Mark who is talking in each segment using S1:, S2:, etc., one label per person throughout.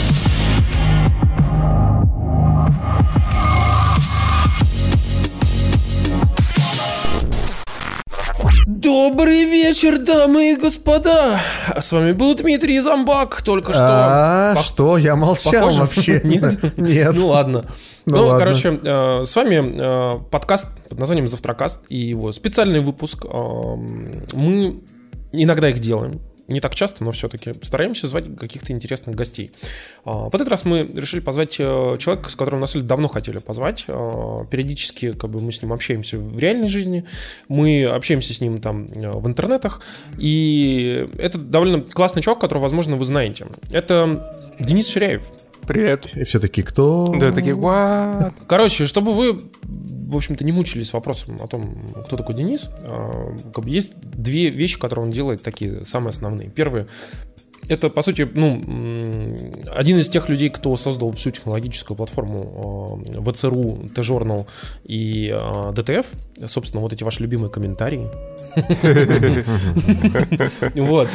S1: Завтракаст.
S2: Добрый вечер, дамы и господа! С вами был Дмитрий Замбак, только что...
S3: А,
S2: Пох-
S3: что? Я молчал
S2: Похоже?
S3: вообще.
S2: Нет?
S3: Нет.
S2: Ну ладно.
S3: Ну
S2: Ну,
S3: ладно.
S2: короче, э, с вами э, подкаст под названием Завтракаст и его специальный выпуск. Эм, Мы иногда их делаем. Не так часто, но все-таки стараемся звать каких-то интересных гостей. А, В этот раз мы решили позвать э, человека, с которым на самом деле давно хотели позвать. А, Периодически как бы, мы с ним общаемся в реальной жизни, мы общаемся с ним там э, в интернетах. И это довольно классный чувак, которого, возможно, вы знаете. Это Денис Ширяев.
S4: Привет.
S3: И все таки кто?
S4: Да, такие, what?
S2: Короче, чтобы вы, в общем-то, не мучились вопросом о том, кто такой Денис, а, есть две вещи, которые он делает, такие самые основные. Первое, это, по сути, ну, один из тех людей, кто создал всю технологическую платформу э, ВЦРУ, Т-журнал и э, ДТФ. Собственно, вот эти ваши любимые комментарии. Вот.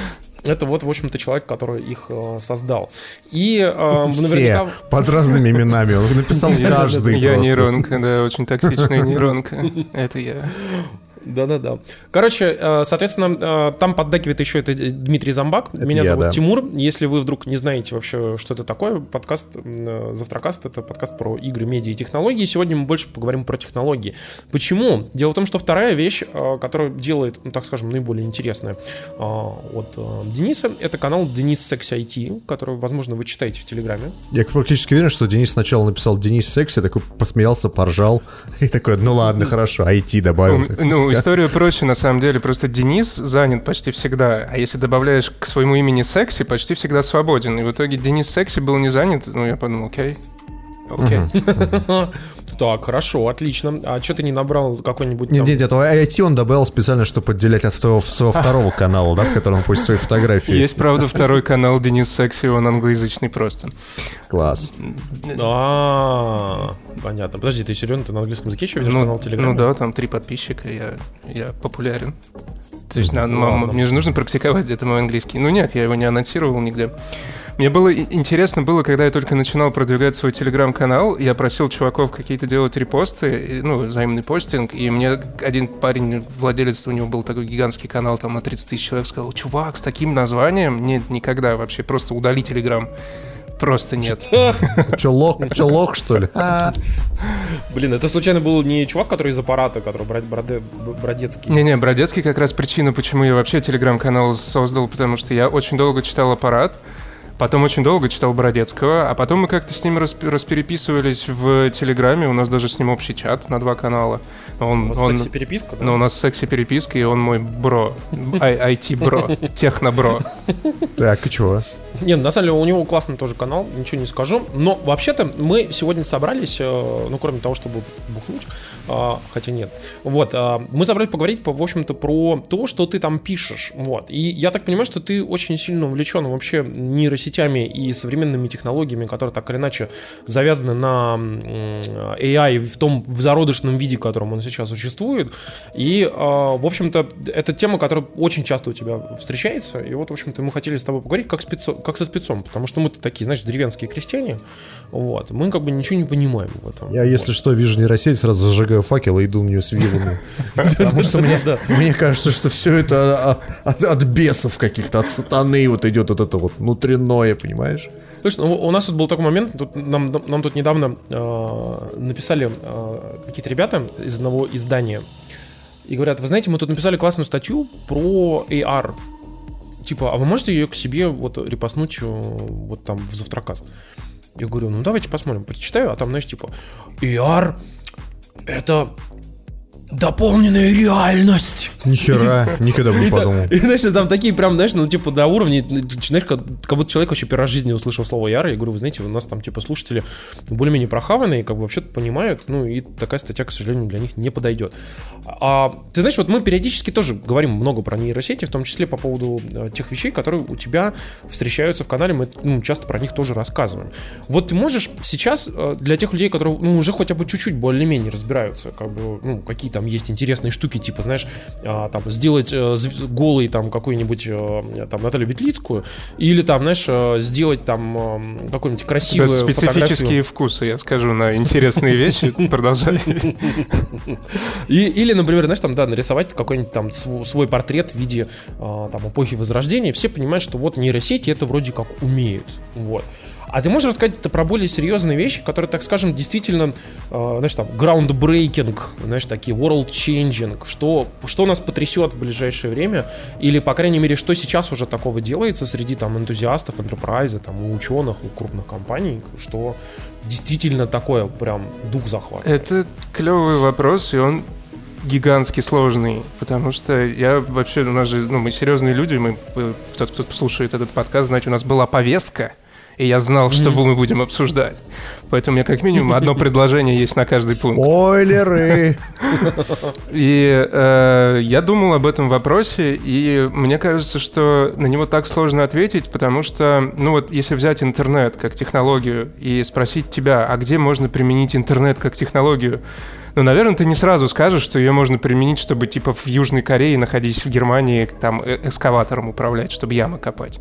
S2: Это вот, в общем-то, человек, который их э, создал. И э,
S3: Все
S2: наверняка...
S3: под разными именами. Он написал каждый
S4: Я нейронка, да, очень токсичная нейронка. Это я.
S2: Да-да-да. Короче, э, соответственно, э, там поддакивает еще это Дмитрий Замбак. Меня
S3: я,
S2: зовут
S3: да.
S2: Тимур. Если вы вдруг не знаете вообще, что это такое, подкаст э, Завтракаст — это подкаст про игры, медиа и технологии. Сегодня мы больше поговорим про технологии. Почему? Дело в том, что вторая вещь, которую делает, ну, так скажем, наиболее интересная от Дениса, это канал Денис Секси IT, который, возможно, вы читаете в Телеграме.
S3: Я практически уверен, что Денис сначала написал Денис Секси, такой посмеялся, поржал. И такой, ну ладно, хорошо, IT добавил.
S4: Ну, история проще, на самом деле. Просто Денис занят почти всегда. А если добавляешь к своему имени секси, почти всегда свободен. И в итоге Денис секси был не занят. Ну, я подумал, окей. Окей.
S2: Так, хорошо, отлично. А что ты не набрал какой-нибудь
S3: Нет,
S2: там...
S3: нет, нет, IT он добавил специально, чтобы отделять от своего, своего второго канала, да, в котором он постит свои фотографии.
S4: Есть, правда, второй канал Денис Секси, он англоязычный просто.
S3: Класс.
S2: А, понятно. Подожди, ты серьезно, ты на английском языке еще ведешь канал
S4: Ну,
S2: Телеграм?
S4: ну да, там три подписчика, я, я популярен. То есть надо- мне же нужно практиковать где-то мой английский. Ну нет, я его не анонсировал нигде. Мне было интересно было, когда я только начинал продвигать свой телеграм-канал, я просил чуваков какие-то делать репосты, ну, взаимный постинг, и мне один парень, владелец, у него был такой гигантский канал, там на 30 тысяч человек, сказал, чувак, с таким названием? Нет, никогда вообще, просто удали телеграм. Просто нет.
S3: Че, лох, че, лох, что ли? А,
S2: Блин, это случайно был не чувак, который из аппарата, который Бродецкий?
S4: Не-не, Бродецкий как раз причина, почему я вообще телеграм-канал создал, потому что я очень долго читал аппарат, потом очень долго читал Бродецкого, а потом мы как-то с ним расп- распереписывались в Телеграме, у нас даже с ним общий чат на два канала.
S2: У
S4: Он,
S2: вас
S4: он-
S2: секси-переписка, да?
S4: но у нас секси-переписка, и он мой бро, IT-бро, техно-бро.
S3: так, и чего?
S2: Не, на самом деле у него классный тоже канал, ничего не скажу. Но вообще-то мы сегодня собрались, э, ну кроме того, чтобы бухнуть, а, хотя нет. Вот, а, мы собрались поговорить, по- в общем-то, про то, что ты там пишешь. Вот. И я так понимаю, что ты очень сильно увлечен вообще нейросетями и современными технологиями, которые так или иначе завязаны на AI в том в зародышном виде, в котором он сейчас существует. И, в общем-то, это тема, которая очень часто у тебя встречается. И вот, в общем-то, мы хотели с тобой поговорить как, спецо- как со спецом, потому что мы-то такие, знаешь, деревенские крестьяне. Вот. Мы как бы ничего не понимаем в этом.
S3: Я, если что, вижу нейросеть, сразу зажигаю факел и иду на нее с вилами. Потому что мне, кажется, что все это от, от бесов каких-то, от сатаны вот идет вот это вот внутреннее, понимаешь?
S2: Слушай, ну, у нас тут был такой момент, тут нам, нам тут недавно э, написали э, какие-то ребята из одного издания и говорят, вы знаете, мы тут написали классную статью про AR. Типа, а вы можете ее к себе вот репостнуть э, вот там в завтракаст? Я говорю, ну давайте посмотрим, прочитаю, а там, знаешь, типа, AR это дополненная реальность.
S3: Нихера, никогда бы не подумал.
S2: и, знаешь, там такие прям, знаешь, ну, типа, до уровня, знаешь, как, как будто человек вообще первый раз в жизни услышал слово Яра, я говорю, вы знаете, у нас там, типа, слушатели более-менее прохаванные, как бы вообще понимают, ну, и такая статья, к сожалению, для них не подойдет. А, ты знаешь, вот мы периодически тоже говорим много про нейросети, в том числе по поводу э, тех вещей, которые у тебя встречаются в канале, мы ну, часто про них тоже рассказываем. Вот ты можешь сейчас э, для тех людей, которые, ну, уже хотя бы чуть-чуть более-менее разбираются, как бы, ну, какие там есть интересные штуки, типа, знаешь, а, там, сделать э, голый там какую-нибудь э, там Наталью Ветлицкую, или там, знаешь, э, сделать там какую-нибудь красивую
S4: Специфические фотографию. вкусы, я скажу, на интересные вещи. Продолжай.
S2: Или, например, знаешь, там, да, нарисовать какой-нибудь там свой портрет в виде там эпохи Возрождения. Все понимают, что вот нейросети это вроде как умеют. Вот. А ты можешь рассказать про более серьезные вещи, которые, так скажем, действительно, э, знаешь, там, groundbreaking, знаешь, такие world changing, что, что нас потрясет в ближайшее время, или, по крайней мере, что сейчас уже такого делается среди там энтузиастов, enterprise, там, у ученых, у крупных компаний, что действительно такое прям дух захватывает.
S4: Это клевый вопрос, и он гигантски сложный, потому что я вообще, у нас же, ну, мы серьезные люди, мы, тот, кто слушает этот подкаст, знаете, у нас была повестка, и я знал, что мы будем обсуждать. Поэтому у меня как минимум одно предложение есть на каждый пункт.
S3: Спойлеры!
S4: И э, я думал об этом вопросе, и мне кажется, что на него так сложно ответить, потому что, ну вот, если взять интернет как технологию и спросить тебя, а где можно применить интернет как технологию, ну, наверное, ты не сразу скажешь, что ее можно применить, чтобы, типа, в Южной Корее, находясь в Германии, там, э, эскаватором управлять, чтобы ямы копать.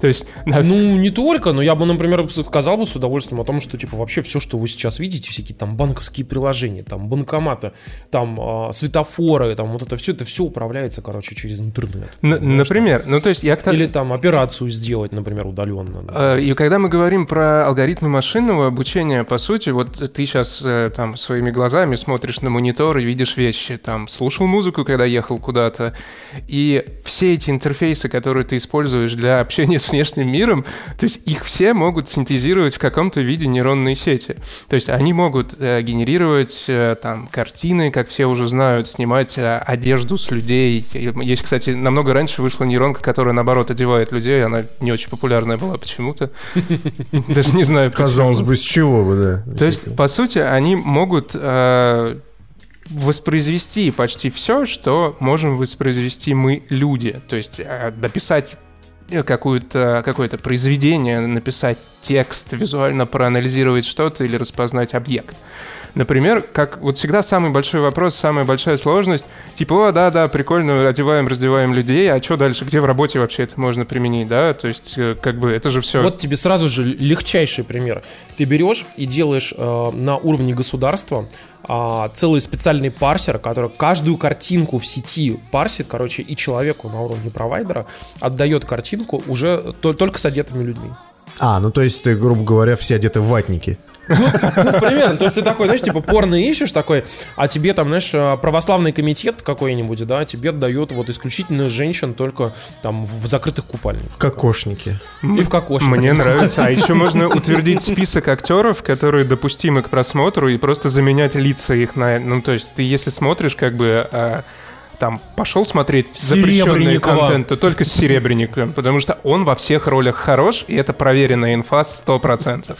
S4: То есть...
S2: Ну, не только, но я бы, например, сказал бы с удовольствием о том, что, типа, вообще все, что вы сейчас видите, всякие там банковские приложения, там, банкоматы, там, э, светофоры, там, вот это все, это все управляется, короче, через интернет.
S4: Н- например, ну, то есть я...
S2: Или там операцию сделать, например, удаленно.
S4: Да. И когда мы говорим про алгоритмы машинного обучения, по сути, вот ты сейчас э, там своими глазами смотришь на монитор и видишь вещи, там, слушал музыку, когда ехал куда-то, и все эти интерфейсы, которые ты используешь для общения с внешним миром, то есть их все могут синтезировать в каком-то виде нейронные сети. То есть они могут э, генерировать э, там картины, как все уже знают, снимать э, одежду с людей. Есть, кстати, намного раньше вышла нейронка, которая наоборот одевает людей, она не очень популярная была почему-то. Даже не знаю.
S3: Казалось бы, с чего бы,
S4: да. То есть, по сути, они могут э, воспроизвести почти все, что можем воспроизвести мы, люди. То есть э, дописать какое-то какое-то произведение, написать текст, визуально проанализировать что-то или распознать объект. Например, как вот всегда самый большой вопрос, самая большая сложность, типа, о, да-да, прикольно, одеваем, раздеваем людей, а что дальше, где в работе вообще это можно применить, да, то есть, э, как бы, это же все...
S2: Вот тебе сразу же легчайший пример. Ты берешь и делаешь э, на уровне государства а, целый специальный парсер, который каждую картинку в сети парсит, короче, и человеку на уровне провайдера отдает картинку уже то, только с одетыми людьми.
S3: А, ну то есть ты, грубо говоря, все одеты в ватники. Ну,
S2: ну, примерно. То есть ты такой, знаешь, типа порно ищешь такой, а тебе там, знаешь, а, православный комитет какой-нибудь, да, тебе дает вот исключительно женщин только там в закрытых купальниках.
S3: В кокошнике.
S2: И в кокошнике.
S4: Мне нравится. А еще можно утвердить список актеров, которые допустимы к просмотру, и просто заменять лица их на... Ну, то есть ты если смотришь как бы а, там пошел смотреть запрещенный контент, то только с Серебренником, потому что он во всех ролях хорош, и это проверенная инфа 100%.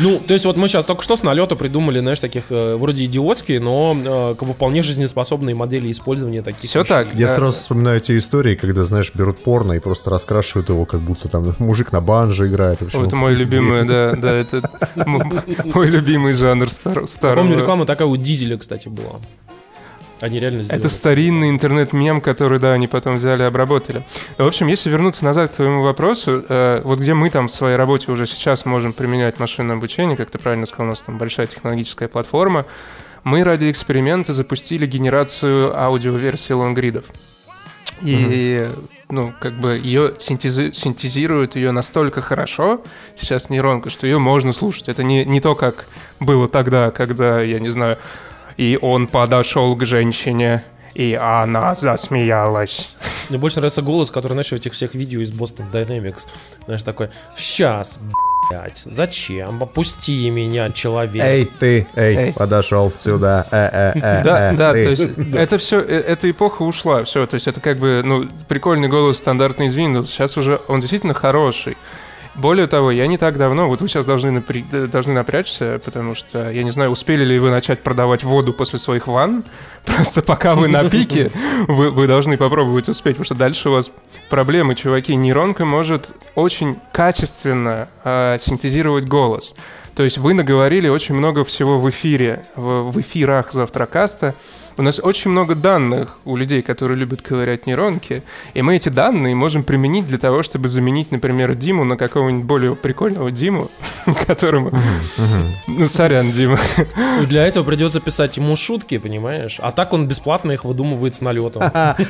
S2: Ну, то есть вот мы сейчас только что с налета придумали, знаешь, таких э, вроде идиотские, но э, как бы вполне жизнеспособные модели использования таких
S4: Все вещей. так.
S3: Я э, сразу вспоминаю те истории, когда, знаешь, берут порно и просто раскрашивают его, как будто там мужик на банже играет.
S4: Общем, это мой любимый, да, да, это мой любимый жанр старого.
S2: Помню, реклама такая у Дизеля, кстати, была. Они реально
S4: сделали. Это старинный интернет-мем, который, да, они потом взяли и обработали. В общем, если вернуться назад к твоему вопросу, э, вот где мы там в своей работе уже сейчас можем применять машинное обучение, как ты правильно сказал, у нас там большая технологическая платформа, мы ради эксперимента запустили генерацию аудиоверсии лонгридов. И, mm-hmm. ну, как бы ее синтези- синтезируют ее настолько хорошо, сейчас нейронка, что ее можно слушать. Это не, не то, как было тогда, когда, я не знаю, и он подошел к женщине, и она засмеялась.
S2: Мне больше нравится голос, который, знаешь, в этих всех видео из Boston Dynamics. Знаешь, такой, сейчас, блядь, зачем? Опусти меня, человек.
S3: Эй, ты, эй, эй. подошел сюда. Э,
S4: э, э, да, э, да, ты. то есть это все, э, эта эпоха ушла, все, то есть это как бы, ну, прикольный голос стандартный из Windows, сейчас уже он действительно хороший. Более того, я не так давно, вот вы сейчас должны, напря... должны напрячься, потому что я не знаю, успели ли вы начать продавать воду после своих ванн. Просто пока вы на пике, вы, вы должны попробовать успеть, потому что дальше у вас проблемы, чуваки. Нейронка может очень качественно э, синтезировать голос. То есть вы наговорили очень много всего в эфире, в, в эфирах Завтракаста, у нас очень много данных у людей, которые любят ковырять нейронки, и мы эти данные можем применить для того, чтобы заменить, например, Диму на какого-нибудь более прикольного Диму, которому... Ну, сорян, Дима.
S2: Для этого придется писать ему шутки, понимаешь? А так он бесплатно их выдумывает с налетом.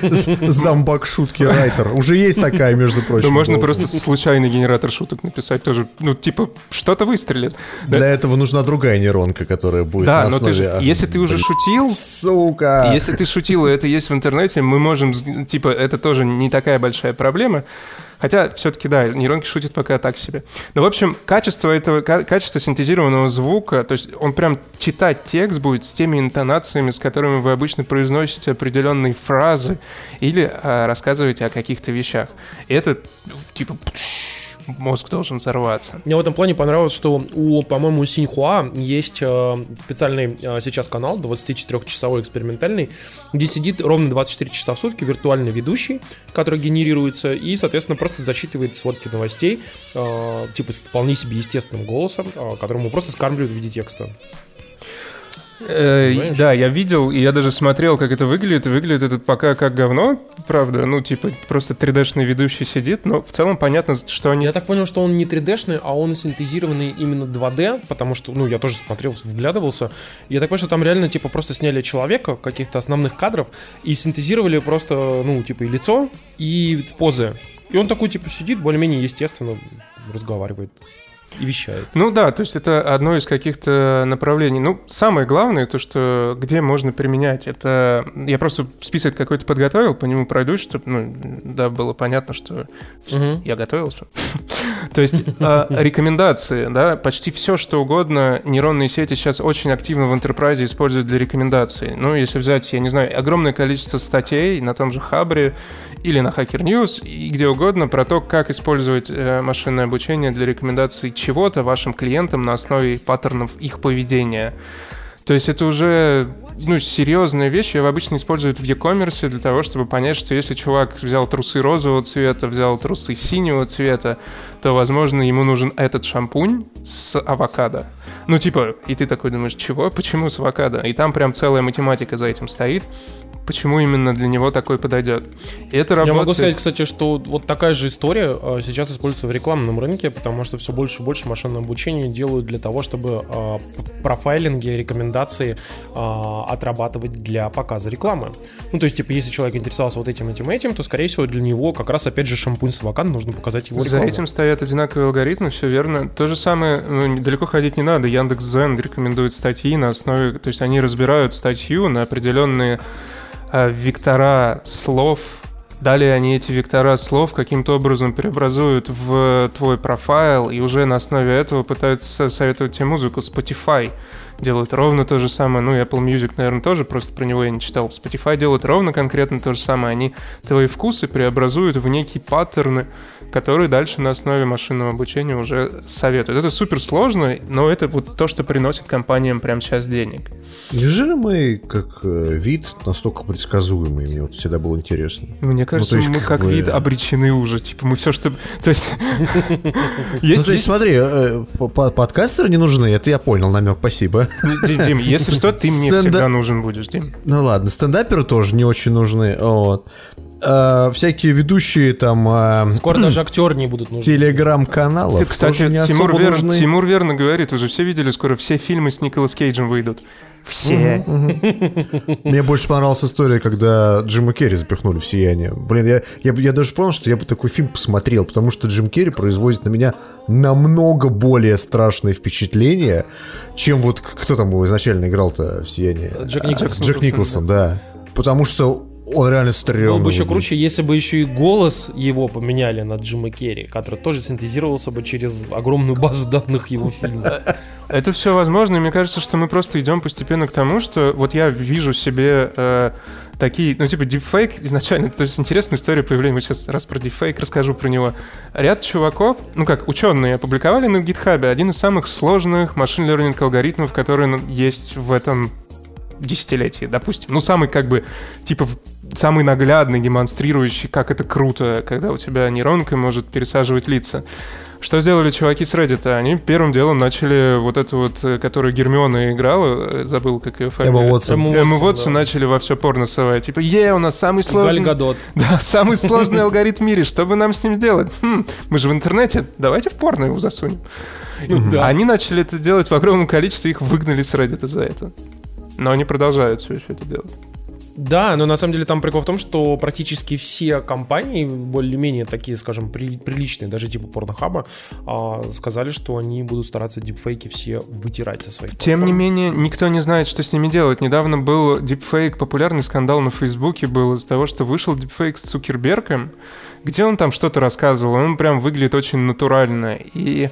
S3: Зомбак шутки райтер. Уже есть такая, между прочим.
S4: Ну, можно просто случайный генератор шуток написать тоже. Ну, типа, что-то выстрелит.
S3: Для этого нужна другая нейронка, которая будет
S4: Да, но ты же, если ты уже шутил...
S3: Сука!
S4: Если ты шутил, это есть в интернете, мы можем, типа, это тоже не такая большая проблема. Хотя, все-таки, да, нейронки шутят пока так себе. Но, в общем, качество этого, качество синтезированного звука, то есть он прям читать текст будет с теми интонациями, с которыми вы обычно произносите определенные фразы или а, рассказываете о каких-то вещах. И это, типа, мозг должен взорваться.
S2: Мне в этом плане понравилось, что у, по-моему, Синьхуа есть э, специальный э, сейчас канал, 24-часовой экспериментальный, где сидит ровно 24 часа в сутки виртуальный ведущий, который генерируется и, соответственно, просто зачитывает сводки новостей, э, типа с вполне себе естественным голосом, э, которому просто скармливают в виде текста.
S4: Э, да, я видел, и я даже смотрел, как это выглядит. Выглядит это пока как говно, правда. Ну, типа, просто 3D-шный ведущий сидит, но в целом понятно, что они...
S2: Я так понял, что он не 3D-шный, а он синтезированный именно 2D, потому что, ну, я тоже смотрел, вглядывался. Я так понял, что там реально, типа, просто сняли человека, каких-то основных кадров, и синтезировали просто, ну, типа, и лицо, и позы. И он такой, типа, сидит, более-менее естественно разговаривает и вещает.
S4: Ну да, то есть это одно из каких-то направлений. Ну, самое главное, то, что где можно применять, это... Я просто список какой-то подготовил, по нему пройдусь, чтобы, ну, да, было понятно, что угу. я готовился. То есть а, рекомендации, да, почти все, что угодно, нейронные сети сейчас очень активно в enterprise используют для рекомендаций. Ну, если взять, я не знаю, огромное количество статей на том же Хабре или на Hacker News и где угодно про то, как использовать э, машинное обучение для рекомендаций чего-то вашим клиентам на основе паттернов их поведения. То есть это уже ну, серьезная вещь. Ее обычно используют в e-commerce для того, чтобы понять, что если чувак взял трусы розового цвета, взял трусы синего цвета, то, возможно, ему нужен этот шампунь с авокадо. Ну, типа, и ты такой думаешь, чего? Почему с авокадо? И там прям целая математика за этим стоит почему именно для него такой подойдет. И это работает...
S2: Я могу сказать, кстати, что вот такая же история а, сейчас используется в рекламном рынке, потому что все больше и больше машинное обучение делают для того, чтобы э, профайлинги, рекомендации э, отрабатывать для показа рекламы. Ну, то есть, типа, если человек интересовался вот этим, этим, этим, то, скорее всего, для него как раз, опять же, шампунь с авокадо нужно показать его рекламу.
S4: За этим стоят одинаковые алгоритмы, все верно. То же самое, ну, далеко ходить не надо. Яндекс.Зен рекомендует статьи на основе, то есть они разбирают статью на определенные вектора слов. Далее они эти вектора слов каким-то образом преобразуют в твой профайл и уже на основе этого пытаются советовать тебе музыку. Spotify делают ровно то же самое. Ну, и Apple Music, наверное, тоже, просто про него я не читал. Spotify делает ровно конкретно то же самое. Они твои вкусы преобразуют в некие паттерны, которые дальше на основе машинного обучения уже советуют. Это супер сложно, но это вот то, что приносит компаниям прямо сейчас денег.
S3: Неужели мы, как э, вид, настолько предсказуемый? Мне вот всегда было интересно.
S4: Мне ну, кажется, ну, есть, мы как, как бы... вид обречены уже. Типа, мы все, что... То есть...
S3: Ну, то есть, смотри, э, подкастеры не нужны, это я понял, намек, спасибо.
S4: Дим, если что, ты мне всегда нужен будешь, Дим.
S3: Ну ладно, стендаперы тоже не очень нужны, вот. Uh, всякие ведущие там... Uh,
S2: Скоро даже актеры не будут нужны.
S3: Телеграм-каналов
S4: Кстати, не Тимур, вер... Тимур верно говорит, уже все видели, скоро все фильмы с Николас Кейджем выйдут. Все.
S3: Мне больше понравилась история, когда Джима Керри запихнули в «Сияние». Блин, я, я, я даже понял, что я бы такой фильм посмотрел, потому что Джим Керри производит на меня намного более страшное впечатление, чем вот кто там его изначально играл-то в «Сияние».
S2: Джек Николсон.
S3: Джек Николсон, да. Потому что он реально стрёмный.
S2: Было бы еще круче, если бы еще и голос его поменяли на Джима Керри, который тоже синтезировался бы через огромную базу данных его фильма.
S4: Это все возможно, и мне кажется, что мы просто идем постепенно к тому, что вот я вижу себе э, такие, ну типа дипфейк изначально, то есть интересная история появления, мы сейчас раз про дипфейк расскажу про него. Ряд чуваков, ну как ученые, опубликовали на GitHub один из самых сложных машин-лернинг алгоритмов, которые есть в этом десятилетии, допустим. Ну, самый как бы, типа, самый наглядный, демонстрирующий, как это круто, когда у тебя нейронка может пересаживать лица. Что сделали чуваки с Reddit? Они первым делом начали вот эту вот, э, которую Гермиона играла, э, забыл, как ее фамилия.
S3: Эмма Уотсон.
S4: Эмма
S2: Эмма
S4: Уотсон
S2: да.
S4: начали во все порно совать. Типа, е, у нас самый сложный...
S2: Гадот.
S4: Да, самый сложный алгоритм в мире. Что бы нам с ним сделать? Хм, мы же в интернете. Давайте в порно его засунем.
S2: Ну да.
S4: Они начали это делать в огромном количестве, их выгнали с Reddit за это. Но они продолжают все еще это делать.
S2: Да, но на самом деле там прикол в том, что практически все компании, более-менее такие, скажем, при- приличные, даже типа Порнохаба, а, сказали, что они будут стараться дипфейки все вытирать со своих
S4: Тем не
S2: платформ.
S4: менее, никто не знает, что с ними делать. Недавно был дипфейк, популярный скандал на Фейсбуке был из-за того, что вышел дипфейк с Цукербергом, где он там что-то рассказывал, он прям выглядит очень натурально. И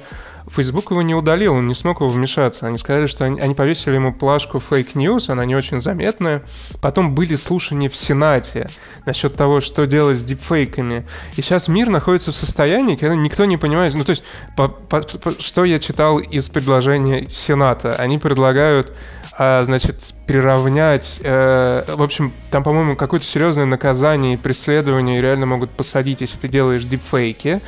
S4: Facebook его не удалил, он не смог его вмешаться. Они сказали, что они, они повесили ему плашку фейк news, она не очень заметная. Потом были слушания в Сенате насчет того, что делать с дипфейками. И сейчас мир находится в состоянии, когда никто не понимает... Ну, то есть, по- по- по- что я читал из предложения Сената? Они предлагают а, значит, приравнять, э, в общем, там, по-моему, какое-то серьезное наказание и преследование реально могут посадить, если ты делаешь дипфейки.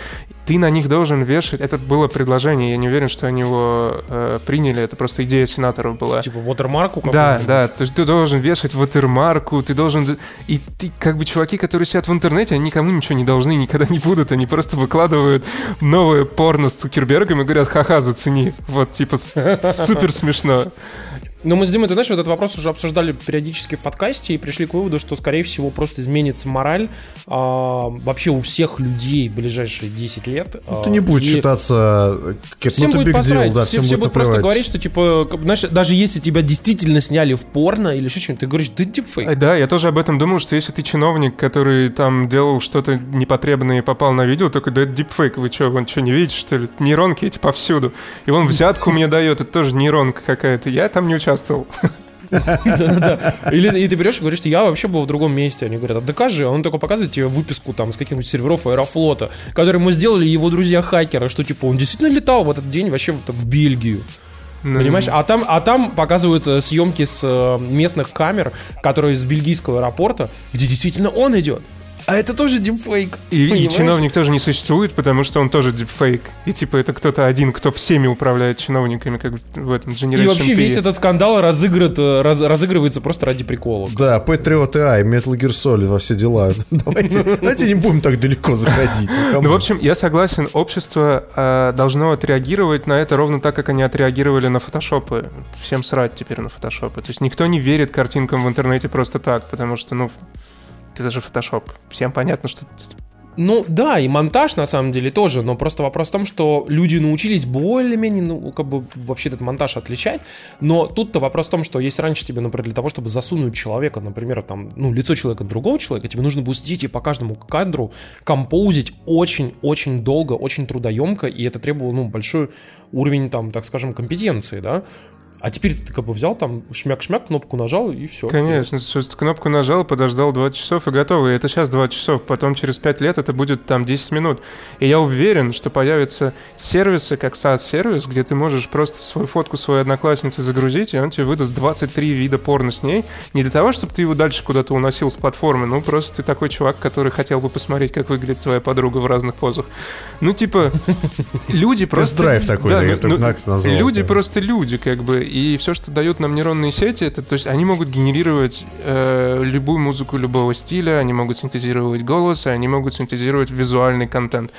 S4: Ты на них должен вешать, это было предложение, я не уверен, что они его э, приняли, это просто идея сенаторов была.
S2: Типа вотермарку
S4: Да, да, то есть ты должен вешать ватермарку, ты должен... И ты, как бы, чуваки, которые сидят в интернете, они никому ничего не должны, никогда не будут, они просто выкладывают новое порно с Цукербергом и говорят, ха-ха, зацени. Вот, типа, супер смешно.
S2: Но мы с Димой, ты знаешь, вот этот вопрос уже обсуждали периодически в подкасте и пришли к выводу, что, скорее всего, просто изменится мораль а, вообще у всех людей в ближайшие 10 лет.
S3: Это
S2: а,
S3: не будет
S2: и
S3: считаться... как-
S2: Всем
S3: ну, это
S2: будет
S3: big deal,
S2: посрать,
S3: да,
S2: все,
S3: всем
S2: все
S3: будет
S2: будут просто говорить, что, типа, знаешь, даже если тебя действительно сняли в порно или еще что-нибудь, ты говоришь, да дипфейк.
S4: Э, Да, я тоже об этом думал, что если ты чиновник, который там делал что-то непотребное и попал на видео, только да это дипфейк, вы что, вон что, не видите, что ли? Нейронки эти повсюду. И он взятку мне дает, это тоже нейронка какая-то. Я там не участвовал.
S2: Или и ты берешь и говоришь, что я вообще был в другом месте. Они говорят, а докажи. А он только показывает тебе выписку там с каких-нибудь серверов Аэрофлота, которые ему сделали его друзья-хакеры, что типа он действительно летал в этот день вообще в, в Бельгию. Понимаешь? А там, а там показывают э, съемки с э, местных камер, которые из бельгийского аэропорта, где действительно он идет. А это тоже дипфейк.
S4: И, и чиновник тоже не существует, потому что он тоже дипфейк. И типа это кто-то один, кто всеми управляет чиновниками, как в этом Generation
S2: И вообще
S4: P.
S2: весь этот скандал разыграет, э, раз- разыгрывается просто ради прикола.
S3: Да, Patriot AI, Metal Gear Solid во все дела. Давайте, давайте не будем так далеко заходить. Ну,
S4: Ну, в общем, я согласен, общество э, должно отреагировать на это ровно так, как они отреагировали на фотошопы. Всем срать теперь на фотошопы. То есть никто не верит картинкам в интернете просто так, потому что, ну, это же фотошоп. Всем понятно, что...
S2: Ну да, и монтаж на самом деле тоже, но просто вопрос в том, что люди научились более-менее, ну, как бы вообще этот монтаж отличать, но тут-то вопрос в том, что если раньше тебе, например, для того, чтобы засунуть человека, например, там, ну, лицо человека другого человека, тебе нужно было сидеть и по каждому кадру композить очень-очень долго, очень трудоемко, и это требовало, ну, большой уровень, там, так скажем, компетенции, да, а теперь ты как бы взял там шмяк-шмяк, кнопку нажал и все.
S4: Конечно, то есть кнопку нажал, подождал 20 часов и готово. И это сейчас 20 часов, потом через 5 лет это будет там 10 минут. И я уверен, что появятся сервисы, как SaaS-сервис, где ты можешь просто свою фотку своей одноклассницы загрузить, и он тебе выдаст 23 вида порно с ней. Не для того, чтобы ты его дальше куда-то уносил с платформы, ну просто ты такой чувак, который хотел бы посмотреть, как выглядит твоя подруга в разных позах. Ну типа, люди просто...
S3: Тест-драйв такой, да, я
S4: ну,
S3: только
S4: ну,
S3: назвал,
S4: Люди просто люди, как бы, и все, что дают нам нейронные сети, это, то есть они могут генерировать э, любую музыку любого стиля, они могут синтезировать голос, они могут синтезировать визуальный контент.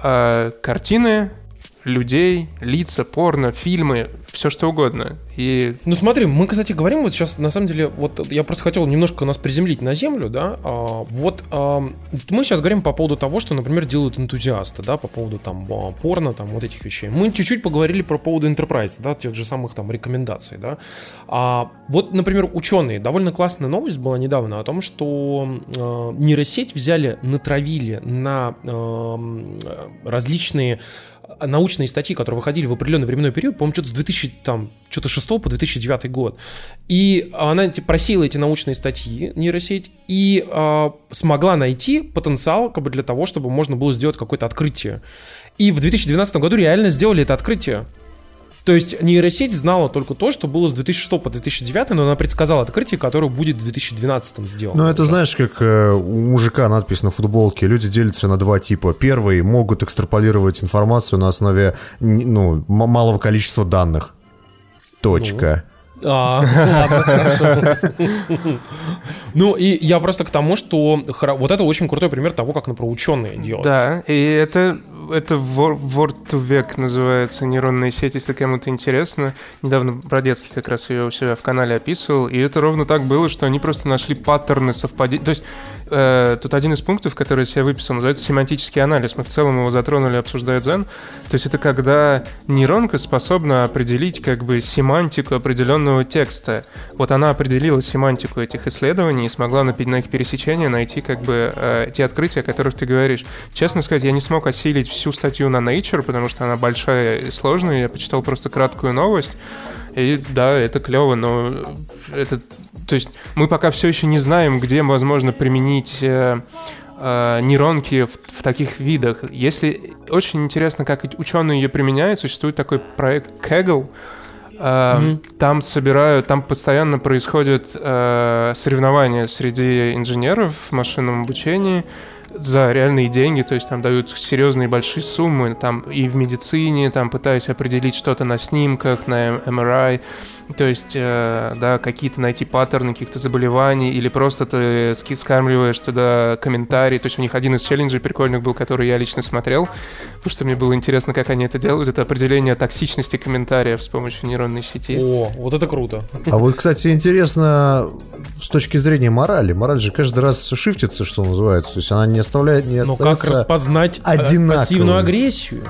S4: А, картины, людей, лица, порно, фильмы, все что угодно. И
S2: Ну смотри, мы, кстати, говорим вот сейчас, на самом деле, вот я просто хотел немножко нас приземлить на землю, да, а, вот а, мы сейчас говорим по поводу того, что, например, делают энтузиасты, да, по поводу там а, порно, там вот этих вещей. Мы чуть-чуть поговорили про поводу enterprise, да, тех же самых там рекомендаций, да. А, вот, например, ученые, довольно классная новость была недавно о том, что а, нейросеть взяли, натравили на а, различные научные статьи, которые выходили в определенный временной период, по-моему, что-то с 2000, там, что-то 6 по 2009 год. И она типа, просила эти научные статьи, нейросеть, и э, смогла найти потенциал как бы, для того, чтобы можно было сделать какое-то открытие. И в 2012 году реально сделали это открытие. То есть нейросеть знала только то, что было с 2006 по 2009, но она предсказала открытие, которое будет в 2012 сделано.
S3: Ну, это знаешь, как э, у мужика надпись на футболке. Люди делятся на два типа. Первый могут экстраполировать информацию на основе ну, малого количества данных. Точка. Ну. А.
S2: Ну, и я просто к тому, что вот это очень крутой пример того, как, например, ученые делают.
S4: Да, и это это Word to Vec называется, нейронная сеть, если кому-то интересно. Недавно Бродецкий как раз ее у себя в канале описывал, и это ровно так было, что они просто нашли паттерны совпадения. То есть э, тут один из пунктов, который я себе выписал, называется семантический анализ. Мы в целом его затронули, обсуждая Дзен. То есть это когда нейронка способна определить как бы семантику определенного текста. Вот она определила семантику этих исследований и смогла на, на их пересечения найти как бы э, те открытия, о которых ты говоришь. Честно сказать, я не смог осилить всю статью на Nature, потому что она большая и сложная. Я почитал просто краткую новость. И да, это клево, но это... То есть мы пока все еще не знаем, где возможно применить э, э, нейронки в, в таких видах. Если очень интересно, как ученые ее применяют, существует такой проект Kaggle, mm-hmm. Там собирают, там постоянно происходят uh, соревнования среди инженеров в машинном обучении за реальные деньги, то есть там дают серьезные большие суммы, там и в медицине, там пытаясь определить что-то на снимках, на MRI, то есть, э, да, какие-то найти паттерны каких-то заболеваний, или просто ты скармливаешь туда комментарии. То есть у них один из челленджей прикольных был, который я лично смотрел, потому что мне было интересно, как они это делают. Это определение токсичности комментариев с помощью нейронной сети.
S2: О, вот это круто.
S3: А вот, кстати, интересно с точки зрения морали. Мораль же каждый раз шифтится, что называется. То есть она не оставляет, не
S2: Но как распознать одинаковой. пассивную агрессию?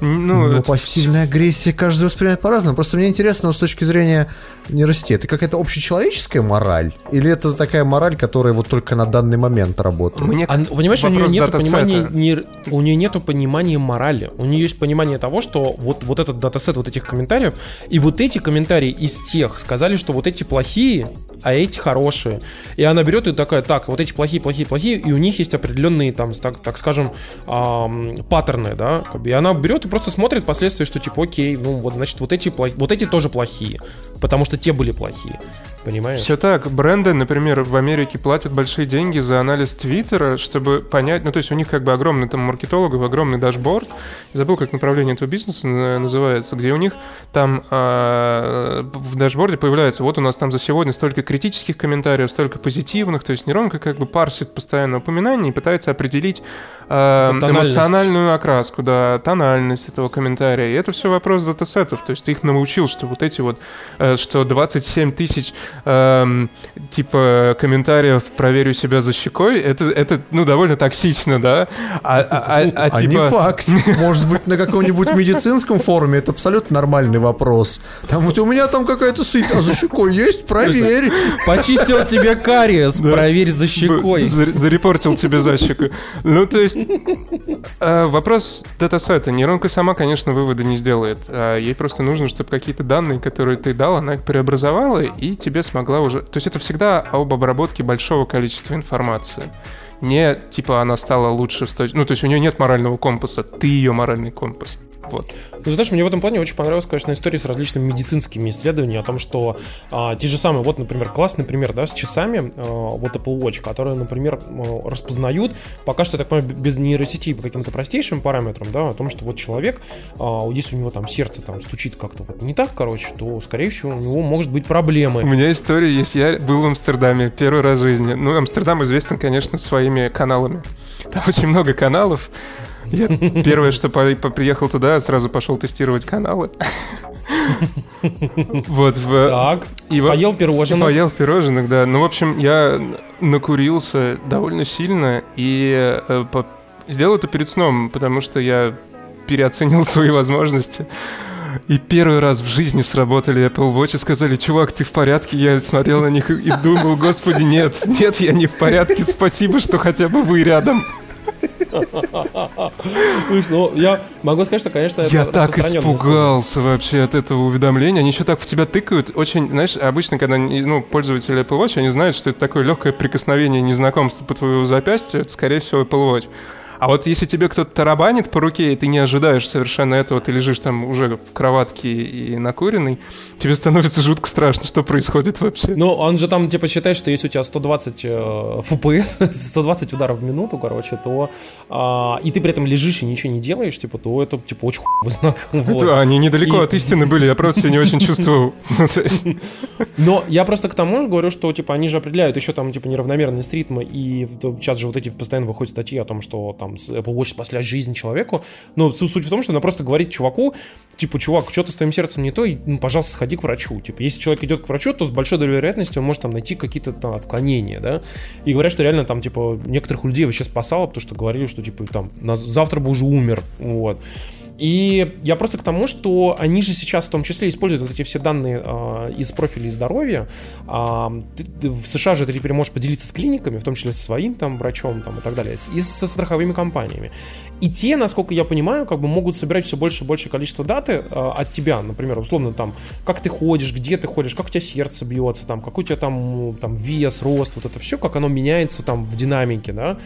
S3: Ну, Но пассивная агрессия каждый воспринимает по-разному. Просто мне интересно, с точки зрения нейросети, это какая-то общечеловеческая мораль? Или это такая мораль, которая вот только на данный момент работает? Мне
S2: а, понимаешь, у нее нет понимания, не, у нее нету понимания морали. У нее есть понимание того, что вот, вот этот датасет вот этих комментариев, и вот эти комментарии из тех сказали, что вот эти плохие, а эти хорошие. И она берет и такая, так, вот эти плохие, плохие, плохие, и у них есть определенные, там, так, так скажем, эм, паттерны, да, и она берет и просто смотрит последствия, что типа, окей, ну вот, значит, вот эти, вот эти тоже плохие, потому что те были плохие. Понимаешь?
S4: Все так. Бренды, например, в Америке платят большие деньги за анализ Твиттера, чтобы понять, ну то есть у них как бы огромный там маркетологов, огромный дашборд. Я забыл, как направление этого бизнеса называется, где у них там э, в дашборде появляется, вот у нас там за сегодня столько критических комментариев, столько позитивных, то есть нейронка как бы парсит постоянно упоминания и пытается определить э, эмоциональную окраску, да, тональность этого комментария. И это все вопрос датасетов, то есть ты их научил, что вот эти вот, э, что 27 тысяч эм, типа комментариев «проверю себя за щекой», это, это ну, довольно токсично, да?
S3: А, а, а, а, а типа... не факт. Может быть, на каком-нибудь медицинском форуме это абсолютно нормальный вопрос. Там вот у меня там какая-то сыпь, а за щекой есть? Проверь.
S2: Почистил тебе кариес, проверь за щекой.
S4: Зарепортил тебе за щеку. Ну, то есть, э, вопрос датасета. Нейронка сама, конечно, выводы не сделает. Ей просто нужно, чтобы какие-то данные, которые ты дал, она их преобразовала, и тебе смогла уже... То есть это всегда об обработке большого количества информации. Не типа она стала лучше... Ну, то есть у нее нет морального компаса, ты ее моральный компас. Вот.
S2: Ну, знаешь, мне в этом плане очень понравилась, конечно, история с различными медицинскими исследованиями о том, что а, те же самые, вот, например, классный пример, да, с часами, а, вот Apple Watch, которые, например, а, распознают, пока что, я так понимаю, без нейросети по каким-то простейшим параметрам, да, о том, что вот человек, а, если у него там сердце там стучит как-то вот не так, короче, то, скорее всего, у него может быть проблемы.
S4: У меня история есть, я был в Амстердаме первый раз в жизни. Ну, Амстердам известен, конечно, своими каналами. Там очень много каналов, я первое, что по, по, приехал туда, сразу пошел тестировать каналы.
S2: Вот в... Так, и поел пирожных.
S4: Поел пирожных, да. Ну, в общем, я накурился довольно сильно и э, по... сделал это перед сном, потому что я переоценил свои возможности. И первый раз в жизни сработали Apple Watch и сказали, чувак, ты в порядке? Я смотрел на них и думал, господи, нет, нет, я не в порядке, спасибо, что хотя бы вы рядом.
S2: Ну, я могу сказать, что, конечно,
S4: Я так испугался вообще от этого уведомления. Они еще так в тебя тыкают. Очень, знаешь, обычно, когда ну, пользователи Apple Watch, они знают, что это такое легкое прикосновение незнакомства по твоему запястью. Это, скорее всего, Apple Watch. А вот если тебе кто-то тарабанит по руке, и ты не ожидаешь совершенно этого, ты лежишь там уже в кроватке и накуренный, тебе становится жутко страшно, что происходит вообще.
S2: Ну, он же там, типа, считает, что если у тебя 120 э, FPS, 120 ударов в минуту, короче, то... Э, и ты при этом лежишь и ничего не делаешь, типа, то это, типа, очень хуевый знак.
S4: Вот. Это, они недалеко и... от истины были, я просто не очень чувствовал.
S2: Но я просто к тому же говорю, что, типа, они же определяют еще там, типа, неравномерность ритма, и сейчас же вот эти постоянно выходят статьи о том, что там Apple Watch спасла жизнь человеку. Но суть в том, что она просто говорит чуваку, типа, чувак, что-то с твоим сердцем не то, и, ну, пожалуйста, сходи к врачу. Типа, если человек идет к врачу, то с большой долей вероятности он может там найти какие-то там отклонения, да. И говорят, что реально там, типа, некоторых людей вообще спасало, потому что говорили, что, типа, там, завтра бы уже умер, вот. И я просто к тому, что они же сейчас в том числе используют вот эти все данные э, из профилей здоровья. Э, ты, в США же ты теперь можешь поделиться с клиниками, в том числе со своим там врачом там, и так далее, и со страховыми компаниями. И те, насколько я понимаю, как бы могут собирать все больше и больше количество даты э, от тебя, например, условно там, как ты ходишь, где ты ходишь, как у тебя сердце бьется, там, какой у тебя там, там вес, рост, вот это все, как оно меняется там в динамике, да.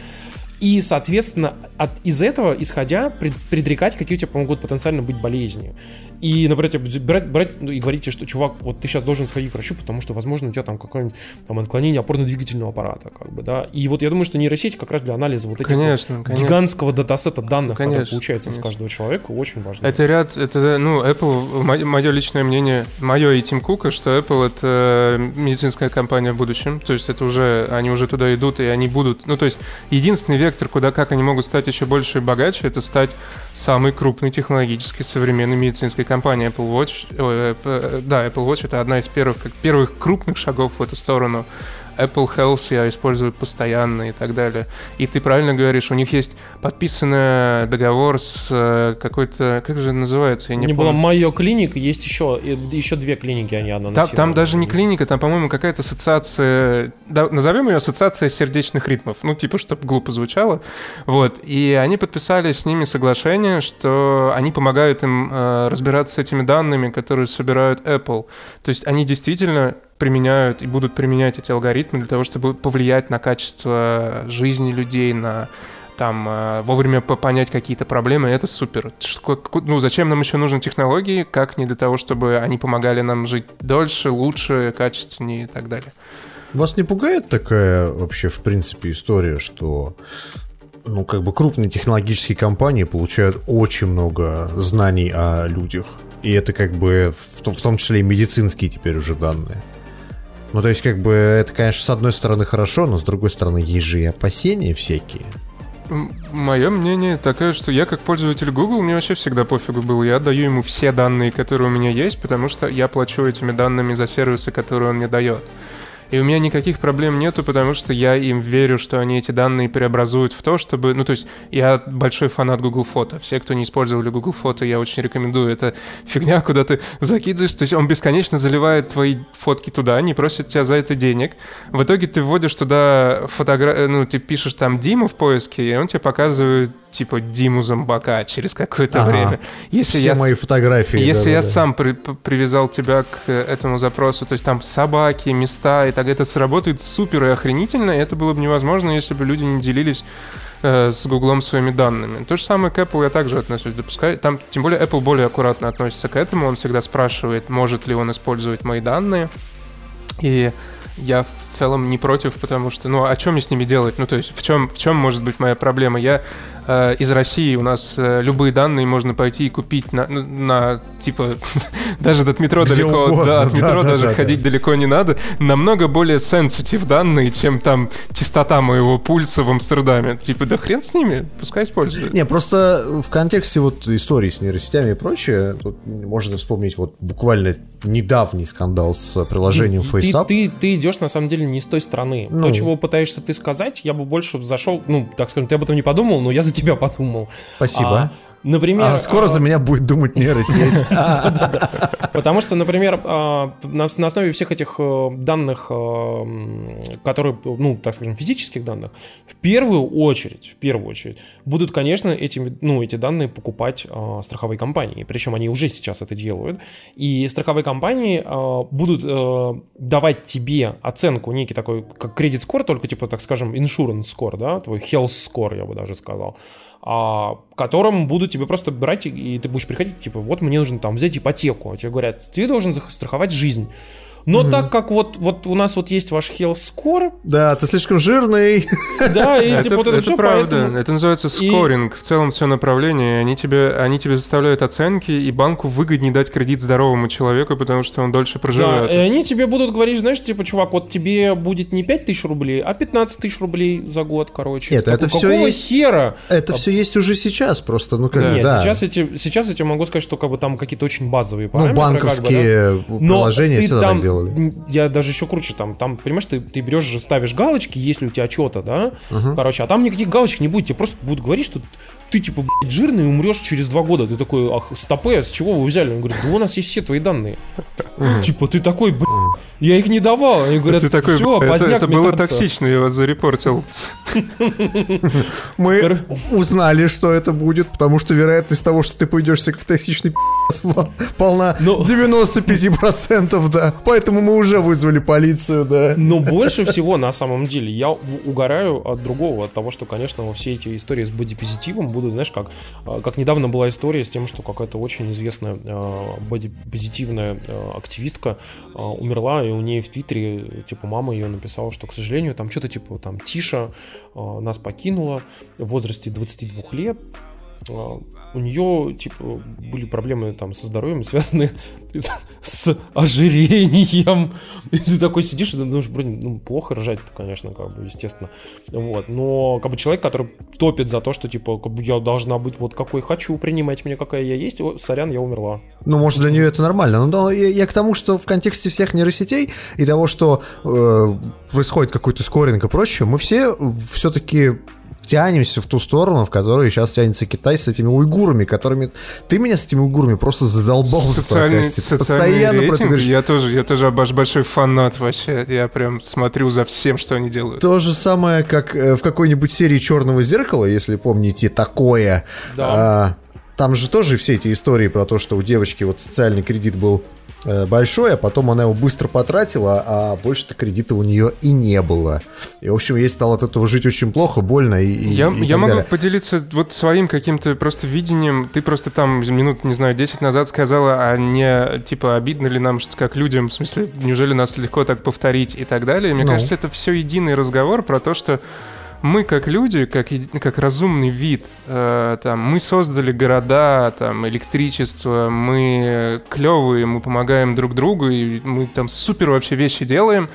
S2: И, соответственно, от, из этого, исходя, пред, предрекать, какие у тебя могут потенциально быть болезни. И, например, брать, брать ну, и говорите, что, чувак, вот ты сейчас должен сходить к врачу, потому что, возможно, у тебя там какое-нибудь там отклонение опорно-двигательного аппарата, как бы, да. И вот я думаю, что нейросеть как раз для анализа вот этих конечно, вот гигантского датасета данных, конечно, который получается конечно. с каждого человека, очень важно.
S4: Это ряд, это, ну, Apple, мое личное мнение, мое и Тим Кука, что Apple это медицинская компания в будущем, то есть это уже, они уже туда идут, и они будут, ну, то есть единственный вектор, куда как они могут стать еще больше и богаче, это стать самой крупной технологической современной медицинской компанией Apple Watch, э, э, да, Apple Watch это одна из первых, как, первых крупных шагов в эту сторону. Apple Health я использую постоянно и так далее. И ты правильно говоришь, у них есть подписанный договор с э, какой-то, как же называется, я не,
S2: не
S4: помню.
S2: было Майо клиник, есть еще, еще две клиники они одна
S4: там, там даже не клиника, там, по-моему, какая-то ассоциация, да, назовем ее ассоциация сердечных ритмов, ну, типа, чтобы глупо звучало. Вот, и они подписали с ними соглашение, что они помогают им э, разбираться с этими данными, которые собирают Apple. То есть они действительно применяют и будут применять эти алгоритмы для того, чтобы повлиять на качество жизни людей, на там э, вовремя понять какие-то проблемы, это супер. Ну, зачем нам еще нужны технологии, как не для того, чтобы они помогали нам жить дольше, лучше, качественнее и так далее.
S3: Вас не пугает такая вообще, в принципе, история, что ну, как бы крупные технологические компании получают очень много знаний о людях. И это как бы в, в том числе и медицинские теперь уже данные. Ну, то есть, как бы, это, конечно, с одной стороны хорошо, но с другой стороны, есть же и опасения всякие.
S4: Мое мнение такое, что я как пользователь Google, мне вообще всегда пофигу было. Я отдаю ему все данные, которые у меня есть, потому что я плачу этими данными за сервисы, которые он мне дает. И у меня никаких проблем нету, потому что я им верю, что они эти данные преобразуют в то, чтобы... Ну, то есть я большой фанат Google Фото. Все, кто не использовали Google Фото, я очень рекомендую. Это фигня, куда ты закидываешь. То есть он бесконечно заливает твои фотки туда, не просит тебя за это денег. В итоге ты вводишь туда фотографию... Ну, ты пишешь там Диму в поиске, и он тебе показывает типа Диму Зомбака через какое-то ага. время.
S3: Если Все я, мои фотографии.
S4: Если да, я да. сам при, привязал тебя к этому запросу, то есть там собаки, места, и так это сработает супер и охренительно, это было бы невозможно, если бы люди не делились э, с Гуглом своими данными. То же самое к Apple я также отношусь. Допускай, там, тем более Apple более аккуратно относится к этому, он всегда спрашивает, может ли он использовать мои данные. И я в целом не против, потому что, ну, а что мне с ними делать? Ну, то есть, в чем, в чем может быть моя проблема? Я Э, из России у нас э, любые данные можно пойти и купить на, ну, на типа, даже от метро Где далеко, угодно, да, от метро да, даже да, ходить да. далеко не надо. Намного более сенситив данные, чем там частота моего пульса в Амстердаме. Типа, да хрен с ними, пускай используют.
S3: Не, просто в контексте вот истории с нейросетями и прочее, тут можно вспомнить вот буквально недавний скандал с приложением
S2: ты, FaceApp. Ты, ты, ты идешь на самом деле не с той стороны. Ну, То, чего пытаешься ты сказать, я бы больше зашел, ну, так скажем, ты об этом не подумал, но я за тебя подумал.
S3: Спасибо. А,
S2: Например...
S3: А скоро за меня будет думать нейросеть.
S2: Потому что, например, а, на основе всех этих э, данных, э, которые, ну, так скажем, физических данных, в первую очередь, в первую очередь, будут, конечно, эти, ну, эти данные покупать а, страховые компании. Причем они уже сейчас это делают. И страховые компании а, будут э, давать тебе оценку, некий такой, как кредит скор, только типа, так скажем, insurance score, да, твой health score, я бы даже сказал а, которым будут тебе просто брать, и ты будешь приходить, типа, вот мне нужно там взять ипотеку. А тебе говорят, ты должен застраховать жизнь. Но угу. так как вот, вот у нас вот есть ваш health score...
S3: Да, ты слишком жирный.
S2: Да, и типа вот это,
S4: это
S2: все,
S4: правда.
S2: поэтому...
S4: Это называется скоринг. И... В целом все направление. Они тебе, они тебе заставляют оценки, и банку выгоднее дать кредит здоровому человеку, потому что он дольше проживает.
S2: Да, и они тебе будут говорить, знаешь, типа, чувак, вот тебе будет не 5 тысяч рублей, а 15 тысяч рублей за год, короче.
S3: Нет, это все
S2: Какого
S3: есть...
S2: хера?
S3: Это а... все есть уже сейчас просто, ну как
S2: да. Нет,
S3: да.
S2: сейчас, эти, сейчас я тебе могу сказать, что как бы там какие-то очень базовые
S3: ну, параметры. Ну, банковские
S2: как бы,
S3: да? приложения
S2: всегда
S3: там,
S2: так
S3: делали.
S2: Я даже еще круче, там, там понимаешь, ты, ты берешь же, ставишь галочки, если у тебя что-то, да, uh-huh. короче, а там никаких галочек не будет, тебе просто будут говорить, что ты, типа, блядь, жирный умрешь через два года. Ты такой, ах, стопе, с чего вы взяли? Он говорит, да у нас есть все твои данные. Типа, ты такой, блядь, я их не давал. Они говорят, все, поздняк
S4: Это было токсично, я вас зарепортил.
S3: Мы узнали, что это будет, потому что вероятность того, что ты пойдешься как токсичный полна 95%, да. Поэтому мы уже вызвали полицию, да.
S2: Но больше всего, на самом деле, я угораю от другого, от того, что, конечно, все эти истории с бодипозитивом будут, знаешь, как, а, как недавно была история с тем, что какая-то очень известная а, бодипозитивная а, активистка умерла, и у нее в Твиттере, типа, мама ее написала, что, к сожалению, там что-то, типа, там, Тиша нас покинула в возрасте 22 лет, у нее, типа, были проблемы там со здоровьем, связанные с ожирением. И ты такой сидишь и думаешь, блин, ну, плохо рожать конечно, как бы, естественно. Вот, но, как бы, человек, который топит за то, что, типа, как бы, я должна быть вот какой хочу, принимать меня, какая я есть, сорян, я умерла.
S3: Ну, может, для нее это нормально. Но я, я к тому, что в контексте всех нейросетей и того, что э, происходит какой-то скоринг и прочее, мы все все-таки тянемся в ту сторону, в которую сейчас тянется Китай с этими уйгурами, которыми... Ты меня с этими уйгурами просто задолбал
S4: социальный, в Постоянно рейтинг, про это говоришь. Я тоже, я тоже большой фанат вообще. Я прям смотрю за всем, что они делают.
S3: То же самое, как э, в какой-нибудь серии Черного зеркала, если помните, такое. Да. А, там же тоже все эти истории про то, что у девочки вот социальный кредит был большой, а потом она его быстро потратила, а больше-то кредита у нее и не было. И, в общем, ей стало от этого жить очень плохо, больно и,
S4: Я,
S3: и
S4: я могу
S3: далее.
S4: поделиться вот своим каким-то просто видением. Ты просто там минут, не знаю, 10 назад сказала, а не, типа, обидно ли нам, что как людям, в смысле, неужели нас легко так повторить и так далее. Мне ну. кажется, это все единый разговор про то, что мы как люди, как, как разумный вид, э, там, мы создали города, там, электричество, мы клевые, мы помогаем друг другу, и мы там супер вообще вещи делаем.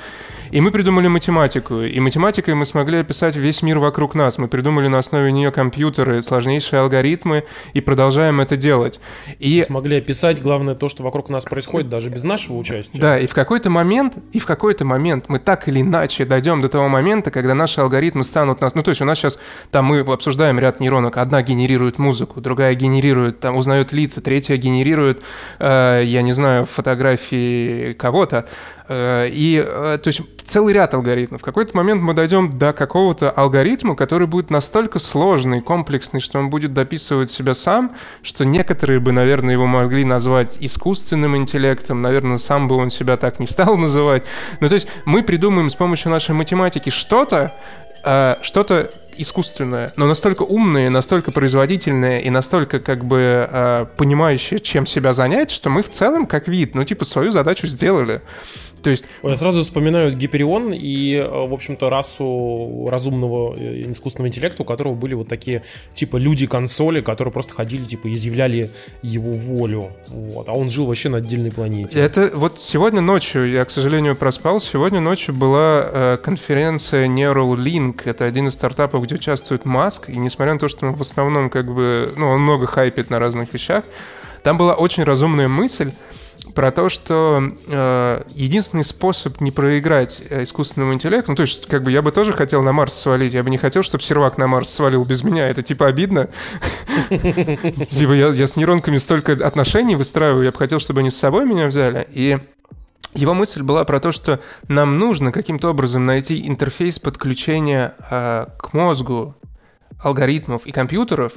S4: И мы придумали математику. И математикой мы смогли описать весь мир вокруг нас. Мы придумали на основе нее компьютеры, сложнейшие алгоритмы и продолжаем это делать. И...
S2: Смогли описать, главное, то, что вокруг нас происходит, даже без нашего участия.
S4: Да, и в какой-то момент, и в какой-то момент мы так или иначе дойдем до того момента, когда наши алгоритмы станут нас... Ну, то есть у нас сейчас, там мы обсуждаем ряд нейронок. Одна генерирует музыку, другая генерирует, там, узнает лица, третья генерирует, э, я не знаю, фотографии кого-то. Э, и, э, то есть, целый ряд алгоритмов. В какой-то момент мы дойдем до какого-то алгоритма, который будет настолько сложный, комплексный, что он будет дописывать себя сам, что некоторые бы, наверное, его могли назвать искусственным интеллектом, наверное, сам бы он себя так не стал называть. Ну, то есть, мы придумаем с помощью нашей математики что-то, э, что-то искусственное, но настолько умное, настолько производительное и настолько как бы понимающее, чем себя занять, что мы в целом как вид, ну типа свою задачу сделали. То есть...
S2: Я сразу вспоминаю Гиперион и, э, в общем-то, расу разумного э, искусственного интеллекта, у которого были вот такие, типа, люди-консоли, которые просто ходили, типа, изъявляли его волю. Вот. А он жил вообще на отдельной планете.
S4: Это вот сегодня ночью, я, к сожалению, проспал, сегодня ночью была э, конференция Neuralink. Это один из стартапов, где участвует Маск. И несмотря на то, что он в основном, как бы, ну, он много хайпит на разных вещах, там была очень разумная мысль, про то, что э, единственный способ не проиграть э, искусственному интеллекту, ну то есть как бы я бы тоже хотел на Марс свалить, я бы не хотел, чтобы сервак на Марс свалил без меня, это типа обидно. Типа я с нейронками столько отношений выстраиваю, я бы хотел, чтобы они с собой меня взяли, и его мысль была про то, что нам нужно каким-то образом найти интерфейс подключения э, к мозгу алгоритмов и компьютеров,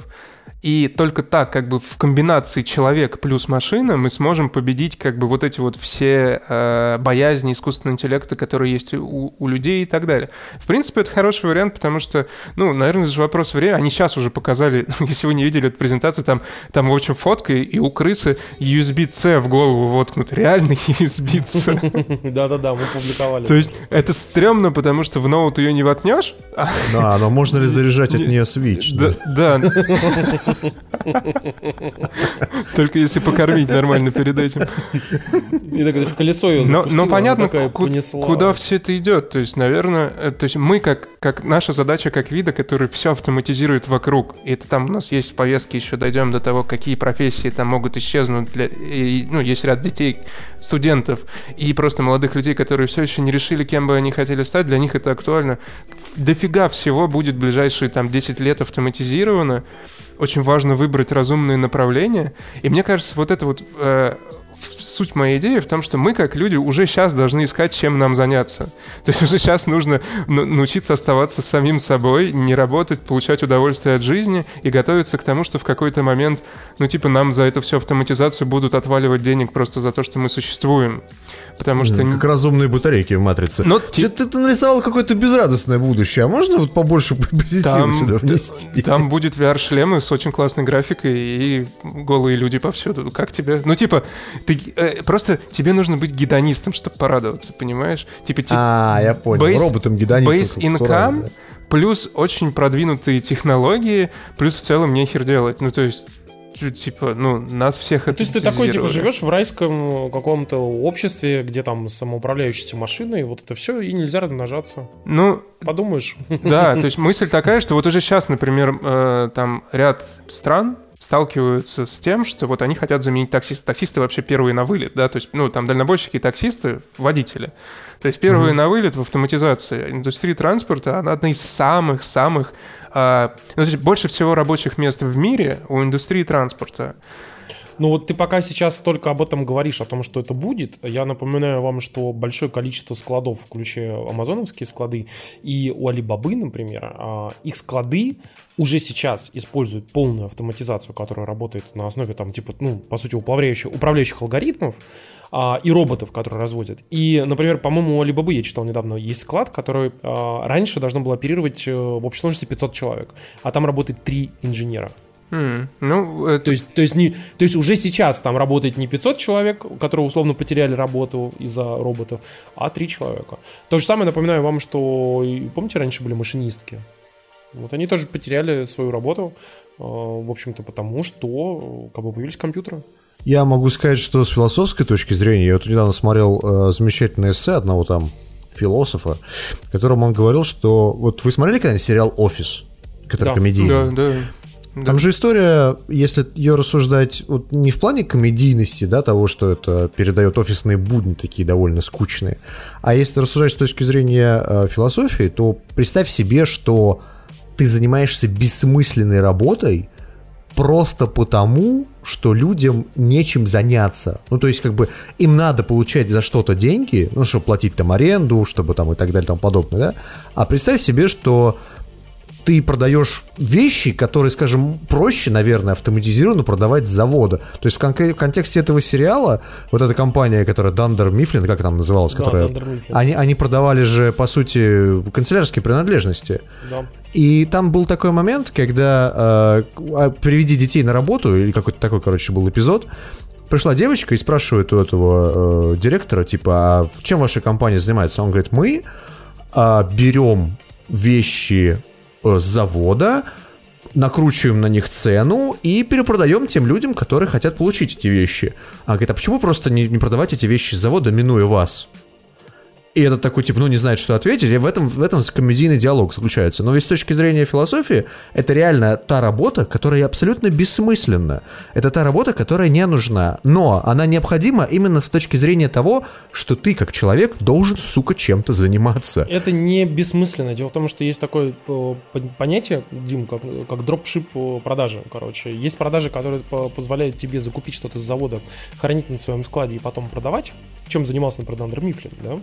S4: и только так, как бы в комбинации человек плюс машина, мы сможем победить как бы вот эти вот все э, боязни искусственного интеллекта, которые есть у, у людей и так далее. В принципе, это хороший вариант, потому что, ну, наверное, это же вопрос времени. Они сейчас уже показали, если вы не видели эту презентацию, там, там в общем, фотка, и у крысы USB-C в голову воткнут. Реальный USB-C.
S2: Да-да-да, мы публиковали.
S4: То есть это стрёмно, потому что в ноут ее не воткнешь.
S3: Да, но можно ли заряжать от нее Switch?
S4: Да. Только если покормить нормально перед этим.
S2: И так в колесо ее
S4: Но, но понятно, куда все это идет. То есть, наверное, э, то есть мы как, как наша задача как вида, который все автоматизирует вокруг. И это там у нас есть в повестке еще дойдем до того, какие профессии там могут исчезнуть. Для, и, ну, есть ряд детей, студентов и просто молодых людей, которые все еще не решили, кем бы они хотели стать. Для них это актуально. Дофига всего будет в ближайшие там 10 лет автоматизировано очень важно выбрать разумные направления. И мне кажется, вот это вот э, суть моей идеи в том, что мы, как люди, уже сейчас должны искать, чем нам заняться. То есть уже сейчас нужно научиться оставаться самим собой, не работать, получать удовольствие от жизни и готовиться к тому, что в какой-то момент, ну, типа, нам за эту всю автоматизацию будут отваливать денег просто за то, что мы существуем. Потому что...
S3: Как разумные батарейки в «Матрице». Но ты, ты, ты нарисовал какое-то безрадостное будущее, а можно вот побольше позитива там, сюда внести?
S4: Там будет VR-шлемы с очень классной графикой и голые люди повсюду. Как тебе? Ну, типа, ты, э, просто тебе нужно быть гедонистом, чтобы порадоваться, понимаешь? Типа, типа
S3: а, я понял. Base, Роботом гедонистом.
S4: Base income, плюс очень продвинутые технологии, плюс в целом нехер делать. Ну, то есть типа, ну, нас всех
S2: это. То есть ты такой, типа, живешь в райском каком-то обществе, где там самоуправляющиеся машины, и вот это все, и нельзя размножаться.
S4: Ну,
S2: подумаешь.
S4: Да, то есть мысль такая, что вот уже сейчас, например, э, там ряд стран сталкиваются с тем, что вот они хотят заменить таксиста. Таксисты вообще первые на вылет, да, то есть, ну, там дальнобойщики и таксисты, водители. То есть первые mm-hmm. на вылет в автоматизации. Индустрия транспорта, она одна из самых-самых... А, ну, то есть больше всего рабочих мест в мире у индустрии транспорта.
S2: Ну вот ты пока сейчас только об этом говоришь, о том, что это будет. Я напоминаю вам, что большое количество складов, включая амазоновские склады, и у Алибабы, например, а, их склады уже сейчас используют полную автоматизацию, которая работает на основе там типа, ну, по сути, управляющих, управляющих алгоритмов а, и роботов, которые разводят. И, например, по-моему, у Alibaba, я читал недавно, есть склад, который а, раньше должно было оперировать э, в общей сложности 500 человек, а там работает 3 инженера.
S4: Mm, ну, это...
S2: то, есть, то, есть не, то есть уже сейчас там работает не 500 человек, которые условно потеряли работу из-за роботов, а 3 человека. То же самое напоминаю вам, что помните, раньше были машинистки? Вот они тоже потеряли свою работу, э, в общем-то, потому что как бы появились компьютеры.
S3: Я могу сказать, что с философской точки зрения, я вот недавно смотрел э, замечательное эссе одного там философа, в котором он говорил, что вот вы смотрели когда-нибудь сериал «Офис», который да. комедийный?
S4: Да, да.
S3: Да. Там же история, если ее рассуждать вот не в плане комедийности, да, того, что это передает офисные будни такие довольно скучные, а если рассуждать с точки зрения э, философии, то представь себе, что ты занимаешься бессмысленной работой просто потому, что людям нечем заняться. Ну, то есть, как бы, им надо получать за что-то деньги, ну, чтобы платить там аренду, чтобы там и так далее, там подобное, да? А представь себе, что ты продаешь вещи, которые, скажем, проще, наверное, автоматизированно продавать с завода. То есть в, кон- в контексте этого сериала вот эта компания, которая Dunder Mifflin, как там называлась, да, которая, они, они продавали же, по сути, канцелярские принадлежности. Да. И там был такой момент, когда э, приведи детей на работу, или какой-то такой, короче, был эпизод, пришла девочка и спрашивает у этого э, директора, типа, а чем ваша компания занимается? Он говорит, мы э, берем вещи с завода, накручиваем на них цену и перепродаем тем людям, которые хотят получить эти вещи. А говорит, а почему просто не, не продавать эти вещи с завода, минуя вас? И этот такой, типа, ну, не знает, что ответить, и в этом, в этом комедийный диалог заключается. Но ведь с точки зрения философии, это реально та работа, которая абсолютно бессмысленна. Это та работа, которая не нужна. Но она необходима именно с точки зрения того, что ты, как человек, должен, сука, чем-то заниматься.
S2: Это не бессмысленно. Дело в том, что есть такое э, понятие, Дим, как, как дропшип э, продажи, короче. Есть продажи, которые позволяют тебе закупить что-то с завода, хранить на своем складе и потом продавать, чем занимался, например, Андер Мифлин, да?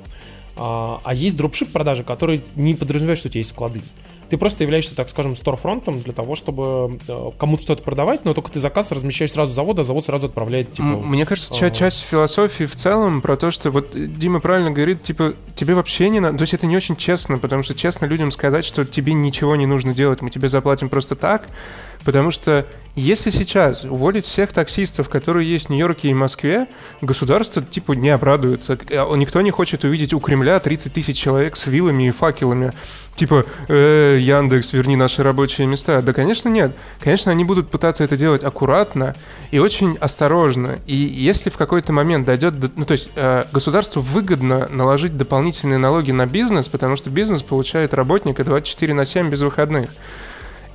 S2: А, а есть дропшип продажи, которые не подразумевают, что у тебя есть склады. Ты просто являешься, так скажем, сторфронтом для того, чтобы э, кому-то что-то продавать, но только ты заказ размещаешь сразу завода, а завод сразу отправляет, типа...
S4: Мне кажется, а... часть философии в целом про то, что вот Дима правильно говорит, типа, тебе вообще не надо... То есть это не очень честно, потому что честно людям сказать, что тебе ничего не нужно делать, мы тебе заплатим просто так, Потому что если сейчас уволить всех таксистов, которые есть в Нью-Йорке и Москве, государство типа не обрадуется. А никто не хочет увидеть у Кремля 30 тысяч человек с вилами и факелами. Типа, э, Яндекс, верни наши рабочие места. Да, конечно, нет. Конечно, они будут пытаться это делать аккуратно и очень осторожно. И если в какой-то момент дойдет... До... Ну, то есть, э, государству выгодно наложить дополнительные налоги на бизнес, потому что бизнес получает работника 24 на 7 без выходных.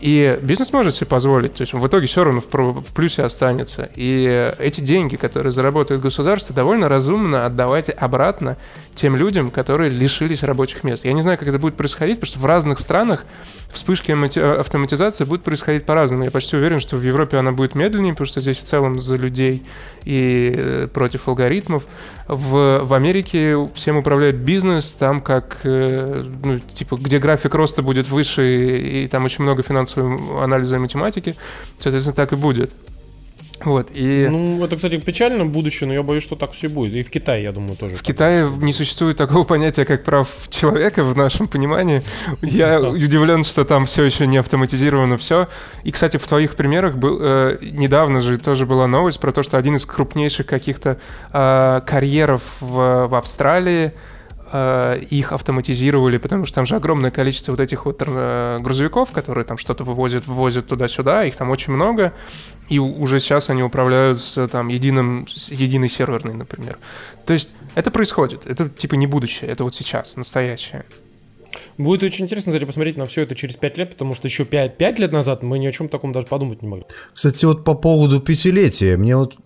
S4: И бизнес может себе позволить, то есть он в итоге все равно в, плюсе останется. И эти деньги, которые заработает государство, довольно разумно отдавать обратно тем людям, которые лишились рабочих мест. Я не знаю, как это будет происходить, потому что в разных странах вспышки автоматизации будут происходить по-разному. Я почти уверен, что в Европе она будет медленнее, потому что здесь в целом за людей и э, против алгоритмов. В, в Америке всем управляет бизнес, там как, э, ну, типа, где график роста будет выше, и, и там очень много финансового анализа и математики, соответственно, так и будет. Вот, и...
S2: Ну, это, кстати, печально будущее, но я боюсь, что так все будет. И в Китае, я думаю, тоже.
S4: В Китае не существует такого понятия, как прав человека в нашем понимании. Я да. удивлен, что там все еще не автоматизировано все. И, кстати, в твоих примерах был, э, недавно же тоже была новость про то, что один из крупнейших каких-то э, карьеров в, в Австралии Э, их автоматизировали, потому что там же огромное количество вот этих вот э, грузовиков, которые там что-то вывозят, вывозят туда-сюда, их там очень много, и уже сейчас они управляются там единым, единой серверной, например. То есть это происходит, это типа не будущее, это вот сейчас, настоящее.
S2: Будет очень интересно, кстати, посмотреть на все это через 5 лет, потому что еще 5, 5 лет назад мы ни о чем таком даже подумать не могли.
S3: Кстати, вот по поводу пятилетия, мне вот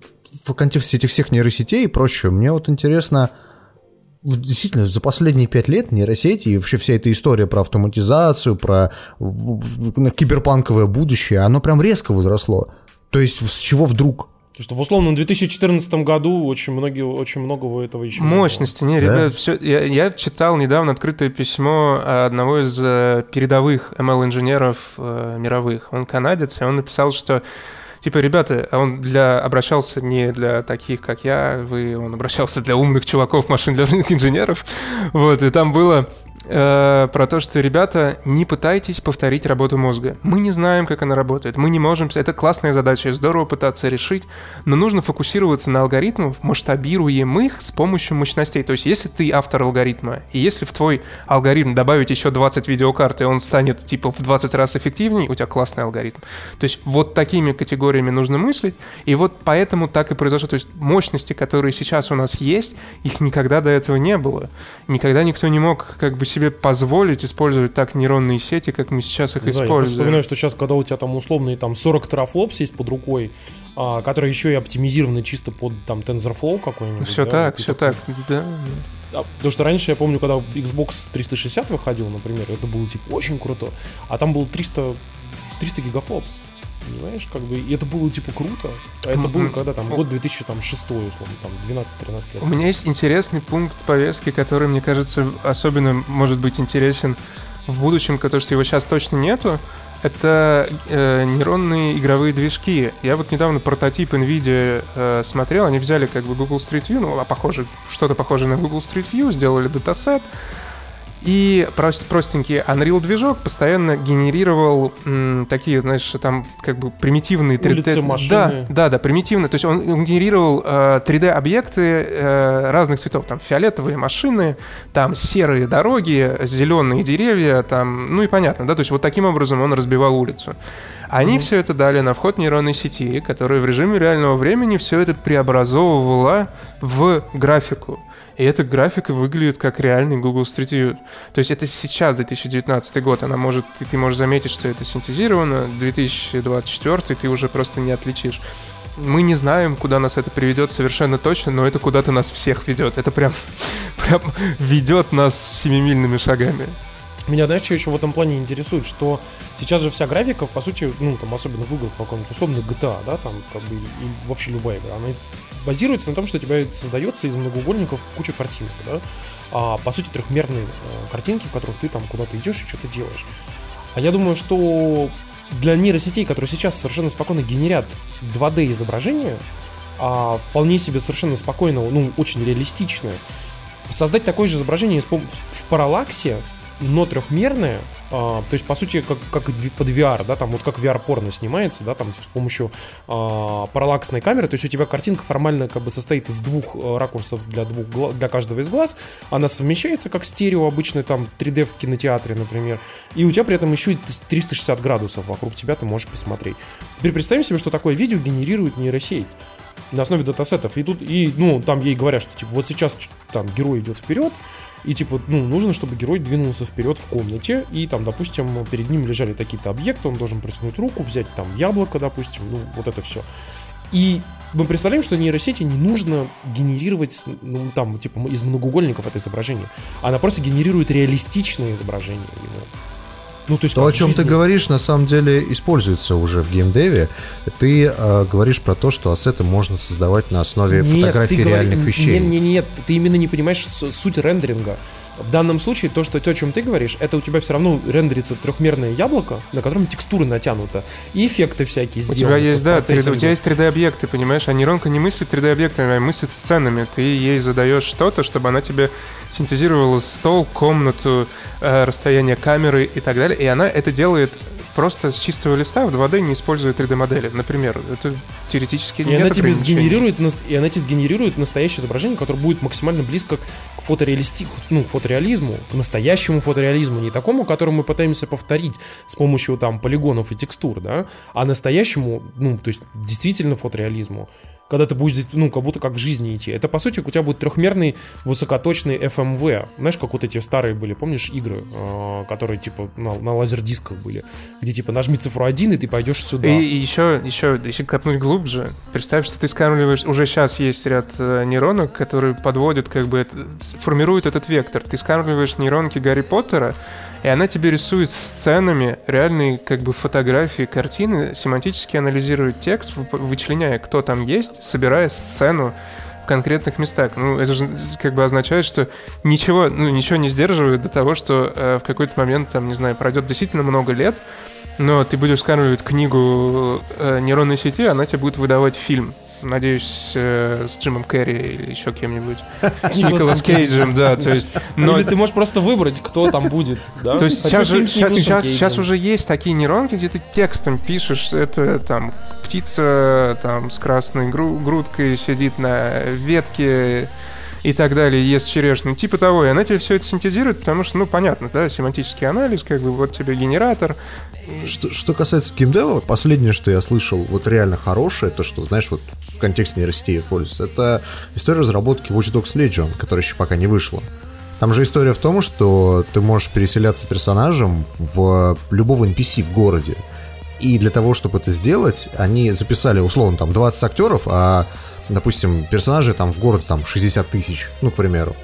S3: в контексте этих всех нейросетей и прочего, мне вот интересно, действительно, за последние пять лет нейросети и вообще вся эта история про автоматизацию, про киберпанковое будущее, оно прям резко возросло. То есть с чего вдруг?
S2: Что в условном 2014 году очень, многие, очень многого этого еще
S4: Мощности, не, ребят, да? все, я, я читал недавно открытое письмо одного из э, передовых ML-инженеров э, мировых. Он канадец, и он написал, что типа, ребята, он для обращался не для таких, как я, вы, он обращался для умных чуваков, машин learning инженеров, вот, и там было э, про то, что, ребята, не пытайтесь повторить работу мозга. Мы не знаем, как она работает, мы не можем... Это классная задача, здорово пытаться решить, но нужно фокусироваться на алгоритмах, масштабируемых с помощью мощностей. То есть, если ты автор алгоритма, и если в твой алгоритм добавить еще 20 видеокарт, и он станет, типа, в 20 раз эффективнее, у тебя классный алгоритм. То есть, вот такими категориями нужно мыслить, и вот поэтому так и произошло. То есть, мощности, которые сейчас у нас есть, их никогда до этого не было. Никогда никто не мог, как бы, себе позволить использовать так нейронные сети, как мы сейчас их да, используем. Я
S2: вспоминаю, что сейчас, когда у тебя там условные там 40 терафлопс есть под рукой, а, которые еще и оптимизированы чисто под там TensorFlow какой-нибудь.
S4: Все
S2: да,
S4: так, все так, да.
S2: А, потому что раньше я помню, когда Xbox 360 выходил, например, это было типа очень круто, а там было 300, 300 гигафлопс. Понимаешь, как бы, и это было, типа, круто. А это было, когда там, год 2006, условно, там, 12-13 лет.
S4: У меня есть интересный пункт повестки, который, мне кажется, особенно может быть интересен в будущем, потому что его сейчас точно нету. Это э, нейронные игровые движки. Я вот недавно прототип NVIDIA э, смотрел, они взяли как бы Google Street View, ну, а похоже, что-то похожее на Google Street View, сделали датасет, и прост, простенький Unreal движок постоянно генерировал м, такие, знаешь, там как бы примитивные 3D...
S2: Улицы, машины.
S4: Да, да, да, примитивные. То есть он, он генерировал э, 3D-объекты э, разных цветов. Там фиолетовые машины, там серые дороги, зеленые деревья, там, ну и понятно, да, то есть вот таким образом он разбивал улицу. Они mm-hmm. все это дали на вход нейронной сети, которая в режиме реального времени все это преобразовывала в графику. И эта графика выглядит как реальный Google Street View. То есть это сейчас 2019 год, она может, ты, ты можешь заметить, что это синтезировано, 2024 ты уже просто не отличишь. Мы не знаем, куда нас это приведет совершенно точно, но это куда-то нас всех ведет. Это прям, прям ведет нас семимильными шагами.
S2: Меня, знаешь, что еще в этом плане интересует, что сейчас же вся графика, по сути, ну, там, особенно в играх каком-нибудь условно GTA, да, там, как бы, и вообще любая игра, она базируется на том, что у тебя создается из многоугольников куча картинок, да, а, по сути, трехмерные э, картинки, в которых ты там куда-то идешь и что-то делаешь. А я думаю, что для нейросетей, которые сейчас совершенно спокойно генерят 2D изображения, а вполне себе совершенно спокойно, ну, очень реалистичное, создать такое же изображение в параллаксе но трехмерное, а, то есть, по сути, как, как под VR, да, там вот как VR-порно снимается, да, там с помощью а, параллаксной камеры, то есть у тебя картинка формально как бы состоит из двух а, ракурсов для, двух, для каждого из глаз, она совмещается как стерео обычно там 3D в кинотеатре, например, и у тебя при этом еще и 360 градусов вокруг тебя ты можешь посмотреть. Теперь представим себе, что такое видео генерирует нейросеть на основе датасетов. И тут, и, ну, там ей говорят, что, типа, вот сейчас там герой идет вперед, и типа, ну, нужно, чтобы герой двинулся вперед в комнате, и там, допустим, перед ним лежали такие-то объекты, он должен протянуть руку, взять там яблоко, допустим, ну, вот это все. И мы представляем, что нейросети не нужно генерировать, ну, там, типа, из многоугольников это изображение. Она просто генерирует реалистичное изображение ему.
S3: Ну, то есть то, о чем жизни... ты говоришь, на самом деле используется уже в геймдеве. Ты э, говоришь про то, что ассеты можно создавать на основе нет, фотографий реальных говор... вещей.
S2: Нет, нет, нет, ты именно не понимаешь суть рендеринга. В данном случае то, что то, о чем ты говоришь, это у тебя все равно рендерится трехмерное яблоко, на котором текстуры натянуты, и эффекты всякие
S4: сделаны. У тебя есть, да, 3D, у тебя есть 3D-объекты, понимаешь, а нейронка не мыслит 3D-объектами, а мыслит сценами. Ты ей задаешь что-то, чтобы она тебе синтезировала стол, комнату, э, расстояние камеры и так далее, и она это делает просто с чистого листа в 2D не используя 3D-модели. Например, это теоретически
S2: и она тебе сгенерирует, И она тебе сгенерирует настоящее изображение, которое будет максимально близко к фотореалисти... ну, к фотореализму, к настоящему фотореализму, не такому, который мы пытаемся повторить с помощью там полигонов и текстур, да, а настоящему, ну, то есть действительно фотореализму когда ты будешь, ну, как будто как в жизни идти. Это, по сути, у тебя будет трехмерный высокоточный FMV. Знаешь, как вот эти старые были, помнишь, игры, э, которые, типа, на, на лазер-дисках были, где, типа, нажми цифру 1, и ты пойдешь сюда.
S4: И, и еще, еще, если копнуть глубже, представь, что ты скармливаешь, уже сейчас есть ряд э, нейронок, которые подводят, как бы, это, формируют этот вектор. Ты скармливаешь нейронки Гарри Поттера, и она тебе рисует сценами реальные как бы фотографии, картины, семантически анализирует текст, вычленяя, кто там есть, собирая сцену конкретных местах. Ну, это же как бы означает, что ничего, ну, ничего не сдерживает до того, что э, в какой-то момент, там, не знаю, пройдет действительно много лет, но ты будешь скармливать книгу э, нейронной сети, она тебе будет выдавать фильм. Надеюсь, э, с Джимом Керри или еще кем-нибудь. С Николас Кейджем, да, то есть...
S2: Но... Или ты можешь просто выбрать, кто там будет, да?
S4: То есть сейчас, сейчас, сейчас уже есть такие нейронки, где ты текстом пишешь, это там птица там с красной гру- грудкой сидит на ветке, и так далее, ест черешню, типа того, и она тебе все это синтезирует, потому что, ну, понятно, да, семантический анализ, как бы вот тебе генератор.
S3: Что, что касается геймдева, последнее, что я слышал, вот реально хорошее, то, что, знаешь, вот в контексте нейросети используется, это история разработки Watch Dogs Legion, которая еще пока не вышла. Там же история в том, что ты можешь переселяться персонажем в любого NPC в городе. И для того, чтобы это сделать, они записали, условно, там 20 актеров, а допустим, персонажей там в городе там 60 тысяч, ну, к примеру.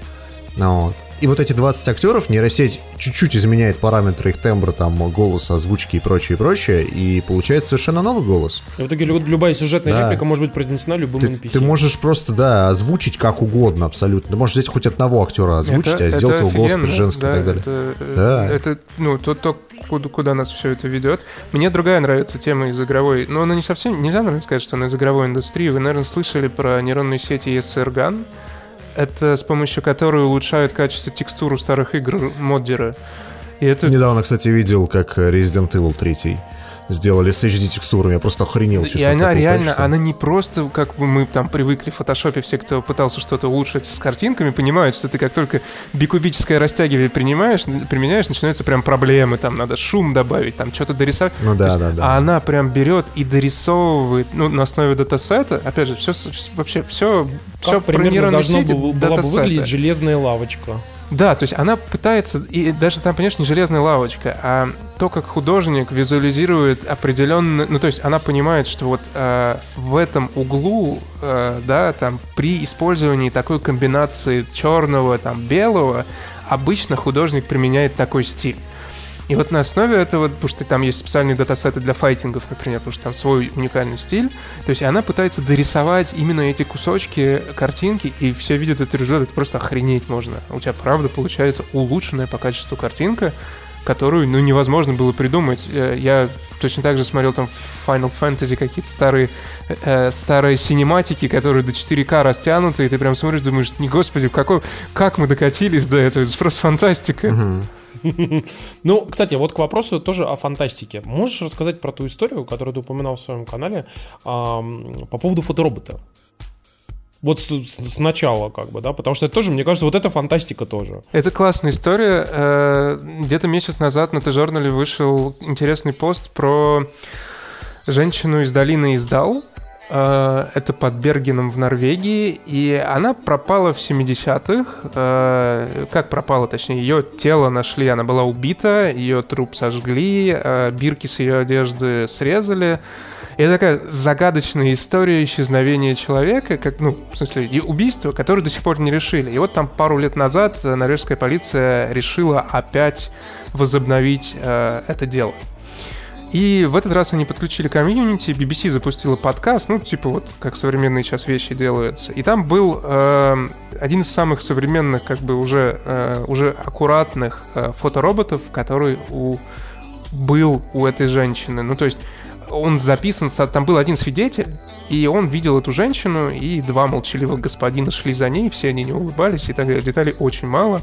S3: Ну, вот. И вот эти 20 актеров нейросеть чуть-чуть изменяет параметры их тембра, там, голоса, озвучки и прочее, и прочее, и получается совершенно новый голос.
S2: И в итоге любая сюжетная да. реплика может быть произнесена любым
S3: ты,
S2: NPC.
S3: Ты можешь просто, да, озвучить как угодно абсолютно. Ты можешь взять хоть одного актера озвучить, это, а сделать его голос женский да, и так далее.
S4: Это, да. это ну, то, то куда, куда нас все это ведет. Мне другая нравится тема из игровой, но она не совсем, нельзя, наверное, сказать, что она из игровой индустрии. Вы, наверное, слышали про нейронные сети ESRGAN. Это с помощью которой улучшают качество текстуру старых игр моддеры.
S3: И это... Недавно, кстати, видел, как Resident Evil 3 сделали с HD-текстурами. Я просто охренел,
S4: И она реально, качества. она не просто, как мы там привыкли в фотошопе, все, кто пытался что-то улучшить с картинками, понимают, что ты как только бикубическое растягивание принимаешь, применяешь, начинаются прям проблемы, там надо шум добавить, там что-то дорисовать.
S3: Ну да, да, да.
S4: А она прям берет и дорисовывает, ну, на основе датасета, опять же, все, вообще все,
S2: как все примерно должно сети, было, была бы выглядеть железная лавочка.
S4: Да, то есть она пытается, и даже там, понимаешь, не железная лавочка, а то, как художник визуализирует определенно, ну то есть она понимает, что вот э, в этом углу, э, да, там при использовании такой комбинации черного, там белого, обычно художник применяет такой стиль. И вот на основе этого, потому что там есть специальные датасеты для файтингов, например, потому что там свой уникальный стиль, то есть она пытается дорисовать именно эти кусочки картинки, и все видят этот результат, это просто охренеть можно. У тебя правда получается улучшенная по качеству картинка, которую, ну, невозможно было придумать. Э, я точно так же смотрел там Final Fantasy какие-то старые, э, старые синематики, которые до 4К растянуты, и ты прям смотришь, думаешь, не господи, какой, как мы докатились до этого, это просто фантастика. Uh-huh.
S2: Ну, кстати, вот к вопросу тоже о фантастике. Можешь рассказать про ту историю, которую ты упоминал в своем канале по поводу фоторобота? Вот сначала, как бы, да, потому что это тоже, мне кажется, вот это фантастика тоже.
S4: Это классная история. Э, где-то месяц назад на Т-журнале вышел интересный пост про женщину из долины Издал, это под Бергеном в Норвегии, и она пропала в 70-х. Э, как пропала, точнее, ее тело нашли, она была убита, ее труп сожгли, э, бирки с ее одежды срезали. Это такая загадочная история исчезновения человека, как, ну, в смысле, и убийства, которые до сих пор не решили. И вот там пару лет назад норвежская полиция решила опять возобновить э, это дело. И в этот раз они подключили комьюнити, BBC запустила подкаст, ну, типа вот как современные сейчас вещи делаются. И там был э, один из самых современных, как бы уже, э, уже аккуратных э, фотороботов, который у, был у этой женщины. Ну, то есть он записан, там был один свидетель, и он видел эту женщину, и два молчаливых господина шли за ней, все они не улыбались, и так далее. Деталей очень мало.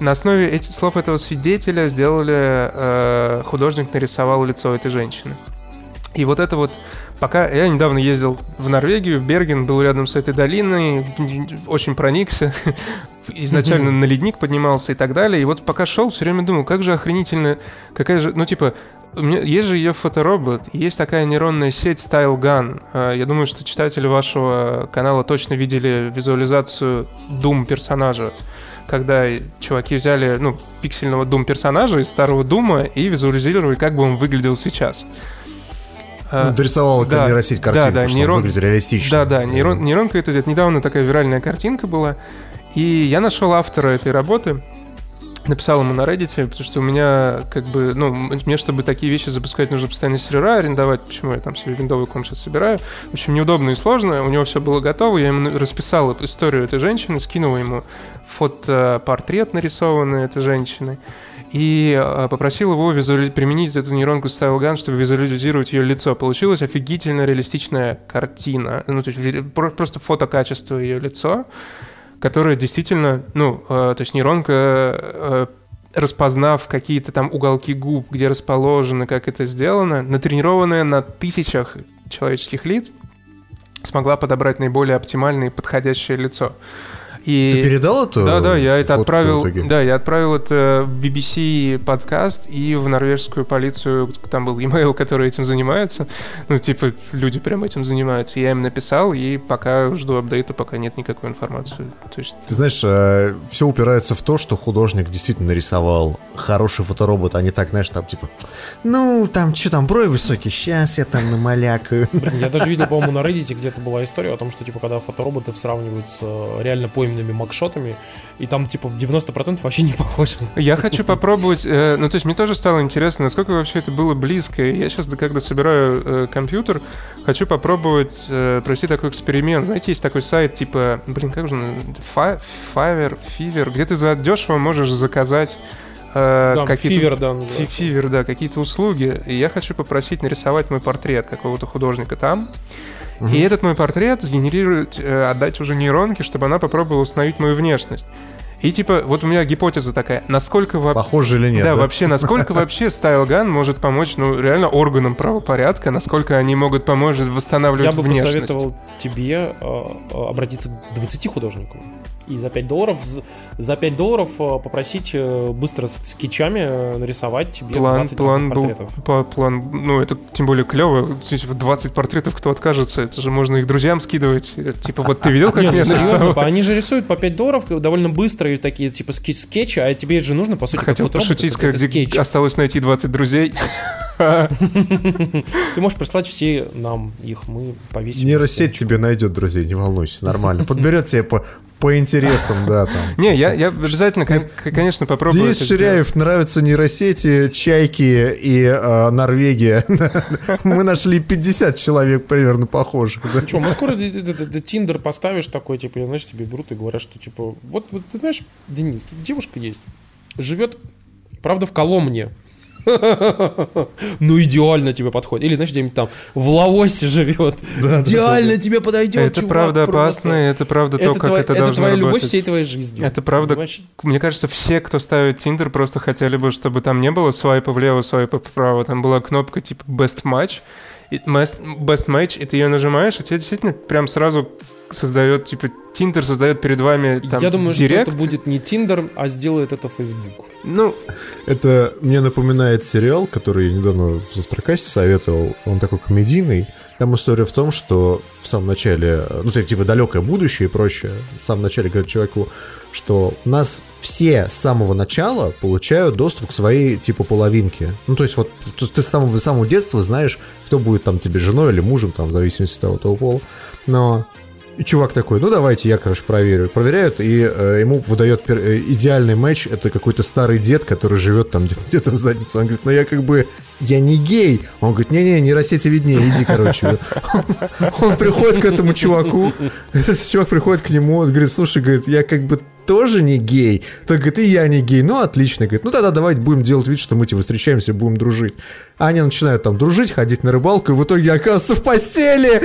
S4: На основе этих слов этого свидетеля сделали, э, художник нарисовал лицо этой женщины. И вот это вот, пока я недавно ездил в Норвегию, в Берген, был рядом с этой долиной, очень проникся, изначально на ледник поднимался и так далее. И вот пока шел, все время думал, как же охренительно, какая же, ну типа, у меня, есть же ее фоторобот, есть такая нейронная сеть Style Gun. Э, я думаю, что читатели вашего канала точно видели визуализацию Doom персонажа когда чуваки взяли, ну, пиксельного Doom персонажа из старого Дума и визуализировали, как бы он выглядел сейчас.
S3: Ну, дорисовала да, нейросеть картинку, да, да,
S4: нейрон...
S3: выглядит реалистично.
S4: Да, да, нейрон, нейронка это недавно такая виральная картинка была. И я нашел автора этой работы, написал ему на Reddit, потому что у меня, как бы, ну, мне, чтобы такие вещи запускать, нужно постоянно сервера арендовать, почему я там себе виндовый ком сейчас собираю. В общем, неудобно и сложно, у него все было готово, я ему расписал эту историю этой женщины, скинул ему фотопортрет нарисованный этой женщины, и э, попросил его визуали... применить эту нейронку StyleGun, чтобы визуализировать ее лицо. Получилась офигительно реалистичная картина, ну, то есть просто фотокачество ее лицо, которая действительно, ну, э, то есть нейронка, э, распознав какие-то там уголки губ, где расположены, как это сделано, натренированная на тысячах человеческих лиц, смогла подобрать наиболее оптимальное и подходящее лицо.
S3: И... Ты передал это?
S4: Да, да, я это отправил. Да, я отправил это в BBC подкаст и в норвежскую полицию. Там был e-mail, который этим занимается. Ну, типа, люди прям этим занимаются. Я им написал, и пока жду апдейта, пока нет никакой информации. То есть...
S3: Ты знаешь, э, все упирается в то, что художник действительно нарисовал хороший фоторобот, а не так, знаешь, там типа, ну, там, что там, брови высокие, сейчас я там намалякаю.
S2: Я даже видел, по-моему, на Reddit где-то была история о том, что, типа, когда фотороботы сравнивают с э, реально поименными охуенными макшотами, и там типа 90% вообще не похоже.
S4: Я хочу попробовать, э, ну то есть мне тоже стало интересно, насколько вообще это было близко. Я сейчас, когда собираю э, компьютер, хочу попробовать э, провести такой эксперимент. Знаете, есть такой сайт типа, блин, как же, Fiverr, Fiverr, где ты за дешево можешь заказать
S2: э, да, какие-то фивер, да,
S4: фивер, да, какие-то услуги. И я хочу попросить нарисовать мой портрет какого-то художника там. Угу. И этот мой портрет сгенерирует, э, отдать уже нейронке, чтобы она попробовала установить мою внешность. И типа, вот у меня гипотеза такая, насколько вообще...
S3: Похоже или нет,
S4: да,
S3: да?
S4: вообще, насколько вообще Style может помочь, ну, реально органам правопорядка, насколько они могут помочь восстанавливать
S2: Я бы
S4: внешность.
S2: посоветовал тебе э, э, обратиться к 20 художникам. И за 5 долларов, за 5 долларов э, попросить э, быстро с скетчами э, нарисовать тебе
S4: План,
S2: 20
S4: план
S2: разных
S4: был,
S2: портретов.
S4: по- план, ну, это тем более клево. Здесь вот 20 портретов, кто откажется, это же можно их друзьям скидывать. Типа, вот ты видел, как
S2: ну
S4: я
S2: серьезно,
S4: нарисовал?
S2: они же рисуют по 5 долларов довольно быстрые такие типа ски- скетчи, а тебе же нужно, по сути, как
S4: Хотел пошутить,
S2: это- это
S4: как
S2: скетч.
S4: осталось найти 20 друзей.
S2: Ты можешь прислать все нам их, мы повесим.
S3: Нейросеть тебе найдет друзей, не волнуйся, нормально. Подберет тебе по, по интересам, да, там.
S4: Не, я, я обязательно, кон- конечно, попробую.
S3: Денис. Ширяев нравятся нейросети, чайки и э, Норвегия. Мы нашли 50 человек примерно похожих. да.
S2: Че, мы скоро Тиндер поставишь такой, типа, знаешь, тебе берут и говорят, что, типа, вот, вот ты знаешь, Денис, тут девушка есть, живет, правда, в Коломне. Ну, идеально тебе подходит. Или, знаешь, где-нибудь там в Лаосе живет.
S3: Да,
S2: Идеально
S3: да, да.
S2: тебе подойдет,
S4: Это
S2: чувак,
S4: правда
S2: просто.
S4: опасно, это правда то,
S2: Это,
S4: как
S2: твоя-
S4: это
S2: это
S4: должно
S2: твоя любовь
S4: работать.
S2: всей твоей жизни.
S4: Это правда.
S2: Понимаешь?
S4: Мне кажется, все, кто ставит Tinder, просто хотели бы, чтобы там не было свайпа влево, свайпа вправо. Там была кнопка типа Best Match. Best Match, и ты ее нажимаешь, и тебе действительно прям сразу создает, типа, Tinder создает перед вами там
S2: Я думаю,
S4: директ.
S2: что это будет не Тиндер, а сделает это Facebook.
S4: Ну,
S3: Это мне напоминает сериал, который я недавно в Завтракасте советовал. Он такой комедийный. Там история в том, что в самом начале, ну, типа далекое будущее и прочее, в самом начале говорят чуваку, что у нас все с самого начала получают доступ к своей, типа, половинке. Ну, то есть вот ты с самого, с самого детства знаешь, кто будет там тебе женой или мужем, там, в зависимости от того, того пола. Но и чувак такой, ну давайте я, короче, проверю. Проверяют, и э, ему выдает пер- э, идеальный матч. Это какой-то старый дед, который живет там где- где-то в заднице. Он говорит, ну я как бы, я не гей. Он говорит, не-не, нейросети виднее, иди, короче. Он, приходит к этому чуваку, этот чувак приходит к нему, он говорит, слушай, говорит, я как бы тоже не гей. Так говорит, и я не гей. Ну, отлично. Говорит, ну тогда давайте будем делать вид, что мы типа встречаемся, будем дружить. А они начинают там дружить, ходить на рыбалку, и в итоге оказываются в постели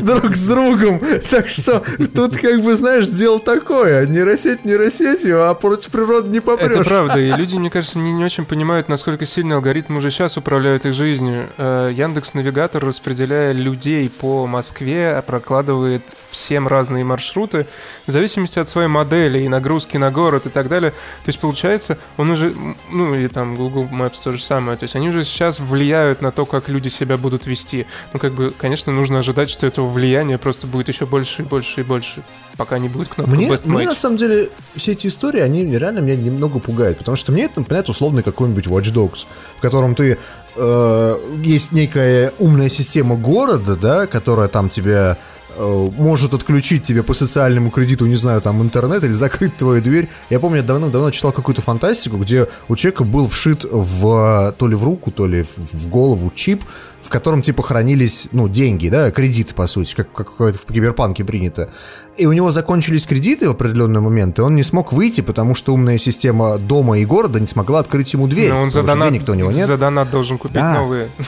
S3: друг с другом. Так что тут, как бы, знаешь, дело такое. Нейросеть нейросетью, а против природы не попрешь.
S4: Это правда, и люди, мне кажется, не, не очень понимают, насколько сильно алгоритмы уже сейчас управляют их жизнью. Э, Яндекс Навигатор, распределяя людей по Москве, прокладывает всем разные маршруты в зависимости от своей модели и нагрузки на город и так далее. То есть, получается, он уже, ну, и там Google Maps то же самое, то есть они уже сейчас влияют на то, как люди себя будут вести. Ну, как бы, конечно, нужно ожидать, что этого влияния просто будет еще больше и больше и больше, пока не будет кнопка
S3: Мне,
S4: Best
S3: мне
S4: Match.
S3: на самом деле все эти истории, они реально меня немного пугают, потому что мне это напоминает условный какой-нибудь Watch Dogs, в котором ты э, есть некая умная система города, да, которая там тебя э, может отключить тебе по социальному кредиту, не знаю, там интернет или закрыть твою дверь. Я помню, я давно-давно читал какую-то фантастику, где у человека был вшит в то ли в руку, то ли в, в голову чип, в котором типа хранились, ну, деньги, да, кредиты, по сути, как, как какое-то в киберпанке принято. И у него закончились кредиты в определенный момент, и он не смог выйти, потому что умная система дома и города не смогла открыть ему дверь.
S4: Но он за донат,
S3: денег-то у него нет.
S4: за донат должен купить
S3: Да.
S4: новые.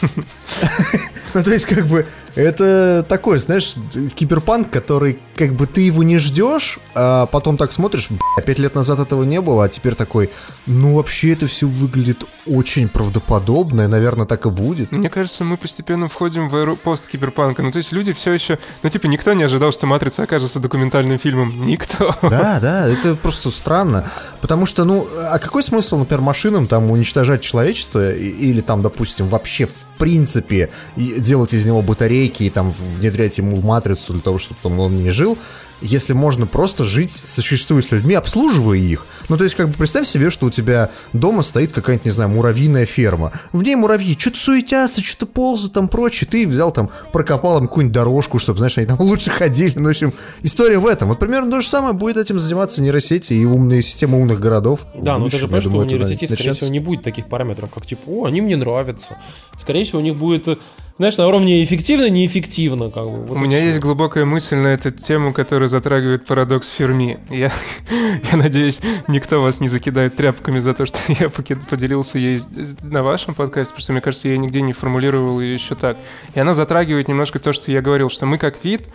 S3: Ну, то есть, как бы, это такой, знаешь, киберпанк, который, как бы, ты его не ждешь, а потом так смотришь, бля, пять лет назад этого не было, а теперь такой, ну, вообще это все выглядит очень правдоподобно, и, наверное, так и будет.
S4: Мне кажется, мы постепенно входим в пост-киберпанка. Ну, то есть люди все еще... Ну, типа, никто не ожидал, что «Матрица» окажется документальным фильмом. Никто.
S3: Да, да, это просто странно. Потому что, ну, а какой смысл, например, машинам там уничтожать человечество или там, допустим, вообще в принципе делать из него батарейки и там внедрять ему в матрицу для того, чтобы он не жил, если можно просто жить, существуя с людьми, обслуживая их. Ну, то есть, как бы представь себе, что у тебя дома стоит какая-нибудь, не знаю, муравьиная ферма. В ней муравьи что-то суетятся, что-то ползают там прочее. Ты взял там, прокопал им какую-нибудь дорожку, чтобы, знаешь, они там лучше ходили. Ну, в общем, история в этом. Вот примерно то же самое будет этим заниматься нейросети и умные системы умных городов.
S2: Да, но ты же понимаешь, что у нейросети, скорее
S3: начнется.
S2: всего, не будет таких параметров, как типа, о, они мне нравятся. Скорее всего, у них будет, э, знаешь, на уровне эффективно, неэффективно. Как бы. Вот
S4: У меня
S2: всё.
S4: есть глубокая мысль на эту тему, которая затрагивает парадокс Ферми. Я, я надеюсь, никто вас не закидает тряпками за то, что я поделился ей на вашем подкасте, потому что, мне кажется, я нигде не формулировал ее еще так. И она затрагивает немножко то, что я говорил, что мы как вид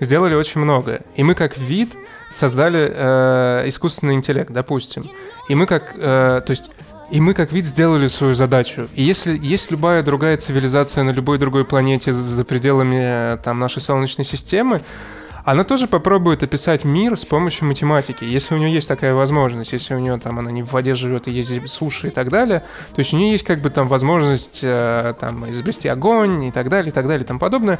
S4: сделали очень много. И мы как вид создали э, искусственный интеллект, допустим. И мы как, э, то есть и мы как вид сделали свою задачу. И если есть любая другая цивилизация на любой другой планете за пределами там, нашей Солнечной системы, она тоже попробует описать мир с помощью математики, если у нее есть такая возможность, если у нее там она не в воде живет и есть суши и так далее, то есть у нее есть как бы там возможность э, там изобрести огонь и так далее, и так далее, и тому подобное.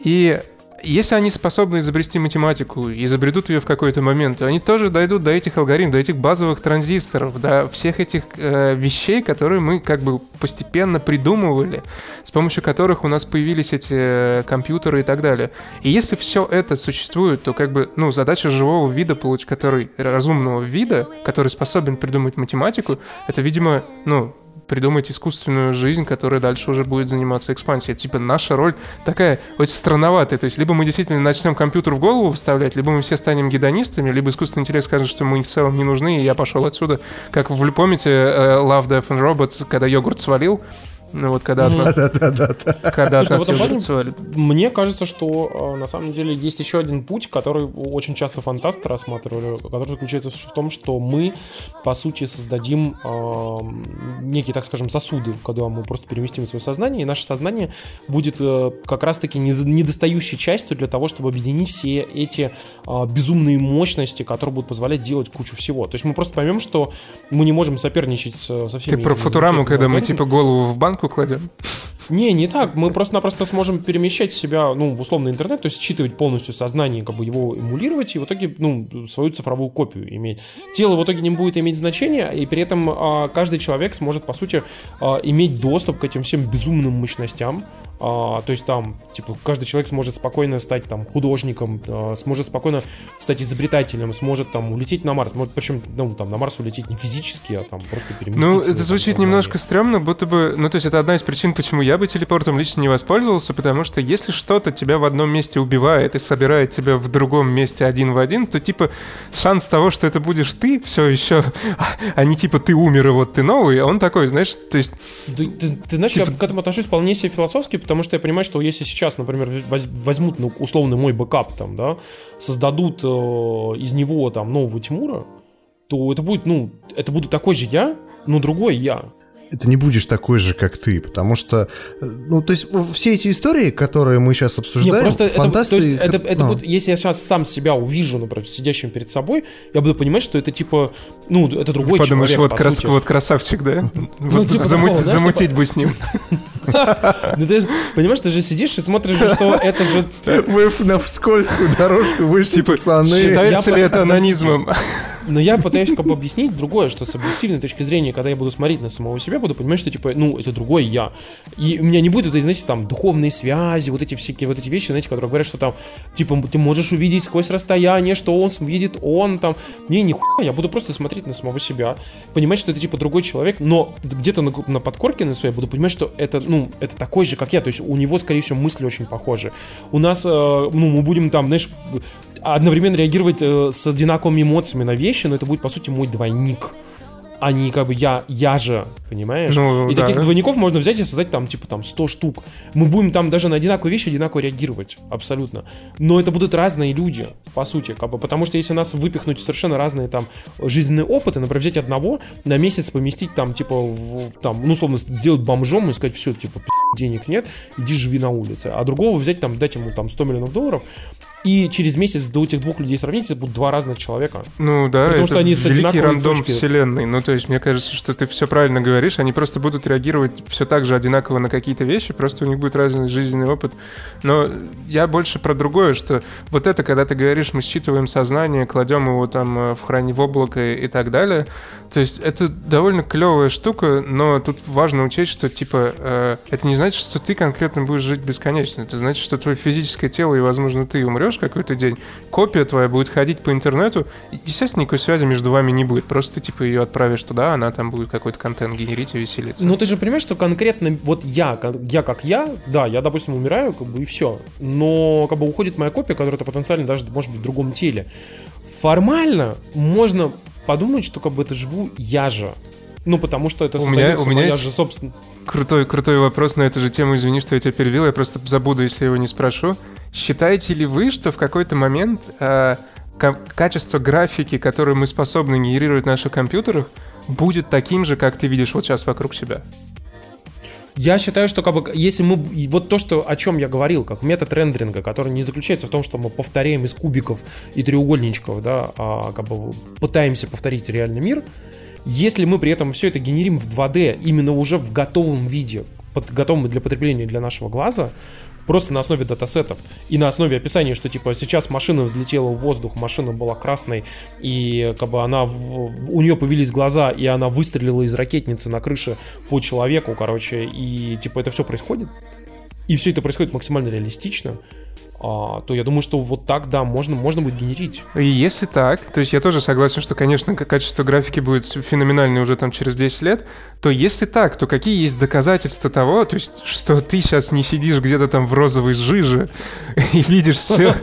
S4: И если они способны изобрести математику изобретут ее в какой-то момент, они тоже дойдут до этих алгоритмов, до этих базовых транзисторов, до всех этих э, вещей, которые мы как бы постепенно придумывали, с помощью которых у нас появились эти э, компьютеры и так далее. И если все это существует, то как бы, ну, задача живого вида, который разумного вида, который способен придумать математику, это, видимо, ну, придумать искусственную жизнь, которая дальше уже будет заниматься экспансией. Типа наша роль такая очень странноватая. То есть либо мы действительно начнем компьютер в голову вставлять, либо мы все станем гедонистами, либо искусственный интеллект скажет, что мы в целом не нужны, и я пошел отсюда. Как вы помните э, Love, Death and Robots, когда йогурт свалил, ну вот когда от нас, когда от нас
S2: Мне кажется, что э, на самом деле есть еще один путь, который очень часто фантасты рассматривали, который заключается в том, что мы, по сути, создадим э, некие, так скажем, сосуды, когда мы просто переместим свое сознание, и наше сознание будет э, как раз-таки недостающей частью для того, чтобы объединить все эти э, безумные мощности, которые будут позволять делать кучу всего. То есть мы просто поймем, что мы не можем соперничать со всеми...
S4: Ты про Футураму, когда мы типа голову в банк банку кладем?
S2: Не, не так. Мы просто-напросто сможем перемещать себя, ну, в условный интернет, то есть считывать полностью сознание, как бы его эмулировать и в итоге, ну, свою цифровую копию иметь. Тело в итоге не будет иметь значения, и при этом а, каждый человек сможет, по сути, а, иметь доступ к этим всем безумным мощностям, а, то есть там, типа, каждый человек сможет спокойно стать там художником, а, сможет спокойно стать изобретателем, сможет там улететь на Марс. Может, причем, ну, там, на Марс улететь не физически, а там просто переместиться.
S4: Ну, это звучит там, немножко стрёмно, будто бы, ну, то есть это одна из причин, почему я бы телепортом лично не воспользовался, потому что если что-то тебя в одном месте убивает и собирает тебя в другом месте один в один, то, типа, шанс того, что это будешь ты все еще, а не типа ты умер и вот ты новый, он такой, знаешь, то есть...
S2: Ты, ты, ты знаешь, типа... я к этому отношусь вполне себе философски, потому что я понимаю, что если сейчас, например, возьмут ну, условный мой бэкап, там, да, создадут э, из него там нового Тимура, то это будет, ну, это буду такой же я, но другой я
S3: это не будешь такой же, как ты, потому что, э, ну, то есть все эти истории, которые мы сейчас обсуждаем, Нет, просто фантасты...
S2: это, то есть, это, это а. будет, если я сейчас сам себя увижу, например, сидящим перед собой, я буду понимать, что это типа, ну, это другой
S4: Подумаешь,
S2: человек,
S4: вот, крас, вот красавчик, да? Ну, вот типа такого, замутить бы с ним.
S2: Ну ты понимаешь, ты же сидишь и смотришь, что это же...
S3: Мы на скользкую дорожку вышли,
S4: типа, пацаны. Считается ли это анонизмом?
S2: Но я пытаюсь как бы объяснить другое, что с объективной точки зрения, когда я буду смотреть на самого себя, буду понимать, что типа, ну, это другой я. И у меня не будет этой, знаете, там, духовные связи, вот эти всякие, вот эти вещи, знаете, которые говорят, что там, типа, ты можешь увидеть сквозь расстояние, что он видит он, там. Не, нихуя, я буду просто смотреть на самого себя, понимать, что это типа другой человек, но где-то на, на подкорке на своей буду понимать, что это, ну, это такой же, как я, то есть у него, скорее всего, мысли очень похожи. У нас, э, ну, мы будем там, знаешь, одновременно реагировать э, с одинаковыми эмоциями на вещи, но это будет, по сути, мой двойник а не как бы я, я же, понимаешь? Ну, и да, таких двойников можно взять и создать там, типа, там, 100 штук. Мы будем там даже на одинаковые вещи одинаково реагировать, абсолютно. Но это будут разные люди, по сути, как бы, потому что если нас выпихнуть совершенно разные там жизненные опыты, например, взять одного, на месяц поместить там, типа, в, там, ну, условно, сделать бомжом и сказать, все, типа, денег нет, иди живи на улице. А другого взять там, дать ему там 100 миллионов долларов, и через месяц до этих двух людей сравнить, это будут два разных человека.
S4: Ну да, Потому это что они с великий рандом точки. вселенной. Ну то есть мне кажется, что ты все правильно говоришь, они просто будут реагировать все так же одинаково на какие-то вещи, просто у них будет разный жизненный опыт. Но я больше про другое, что вот это, когда ты говоришь, мы считываем сознание, кладем его там э, в храни в облако и так далее, то есть это довольно клевая штука, но тут важно учесть, что типа э, это не значит, что ты конкретно будешь жить бесконечно, это значит, что твое физическое тело и, возможно, ты умрешь, умрешь какой-то день, копия твоя будет ходить по интернету, естественно, никакой связи между вами не будет. Просто ты, типа, ее отправишь туда, она там будет какой-то контент генерить и веселиться.
S2: Ну, ты же понимаешь, что конкретно вот я, я как я, да, я, допустим, умираю, как бы, и все. Но, как бы, уходит моя копия, которая-то потенциально даже, может быть, в другом теле. Формально можно подумать, что, как бы, это живу я же Ну, потому что это
S4: у меня, у меня
S2: же, собственно...
S4: Крутой, крутой вопрос на эту же тему. Извини, что я тебя перебил. Я просто забуду, если его не спрошу. Считаете ли вы, что в какой-то момент э, качество графики, которую мы способны генерировать в наших компьютерах, будет таким же, как ты видишь вот сейчас вокруг себя?
S2: Я считаю, что как бы, если мы... Вот то, что, о чем я говорил, как метод рендеринга, который не заключается в том, что мы повторяем из кубиков и треугольничков, да, а как бы пытаемся повторить реальный мир, если мы при этом все это генерим в 2D именно уже в готовом виде, под, готовым для потребления для нашего глаза, просто на основе датасетов и на основе описания, что типа сейчас машина взлетела в воздух, машина была красной, и как бы она, у нее появились глаза, и она выстрелила из ракетницы на крыше по человеку, короче, и типа это все происходит. И все это происходит максимально реалистично то я думаю, что вот так, да, можно, можно будет генерить.
S4: И если так, то есть я тоже согласен, что, конечно, качество графики будет феноменальное уже там через 10 лет, то если так, то какие есть доказательства того, то есть, что ты сейчас не сидишь где-то там в розовой жиже и видишь все,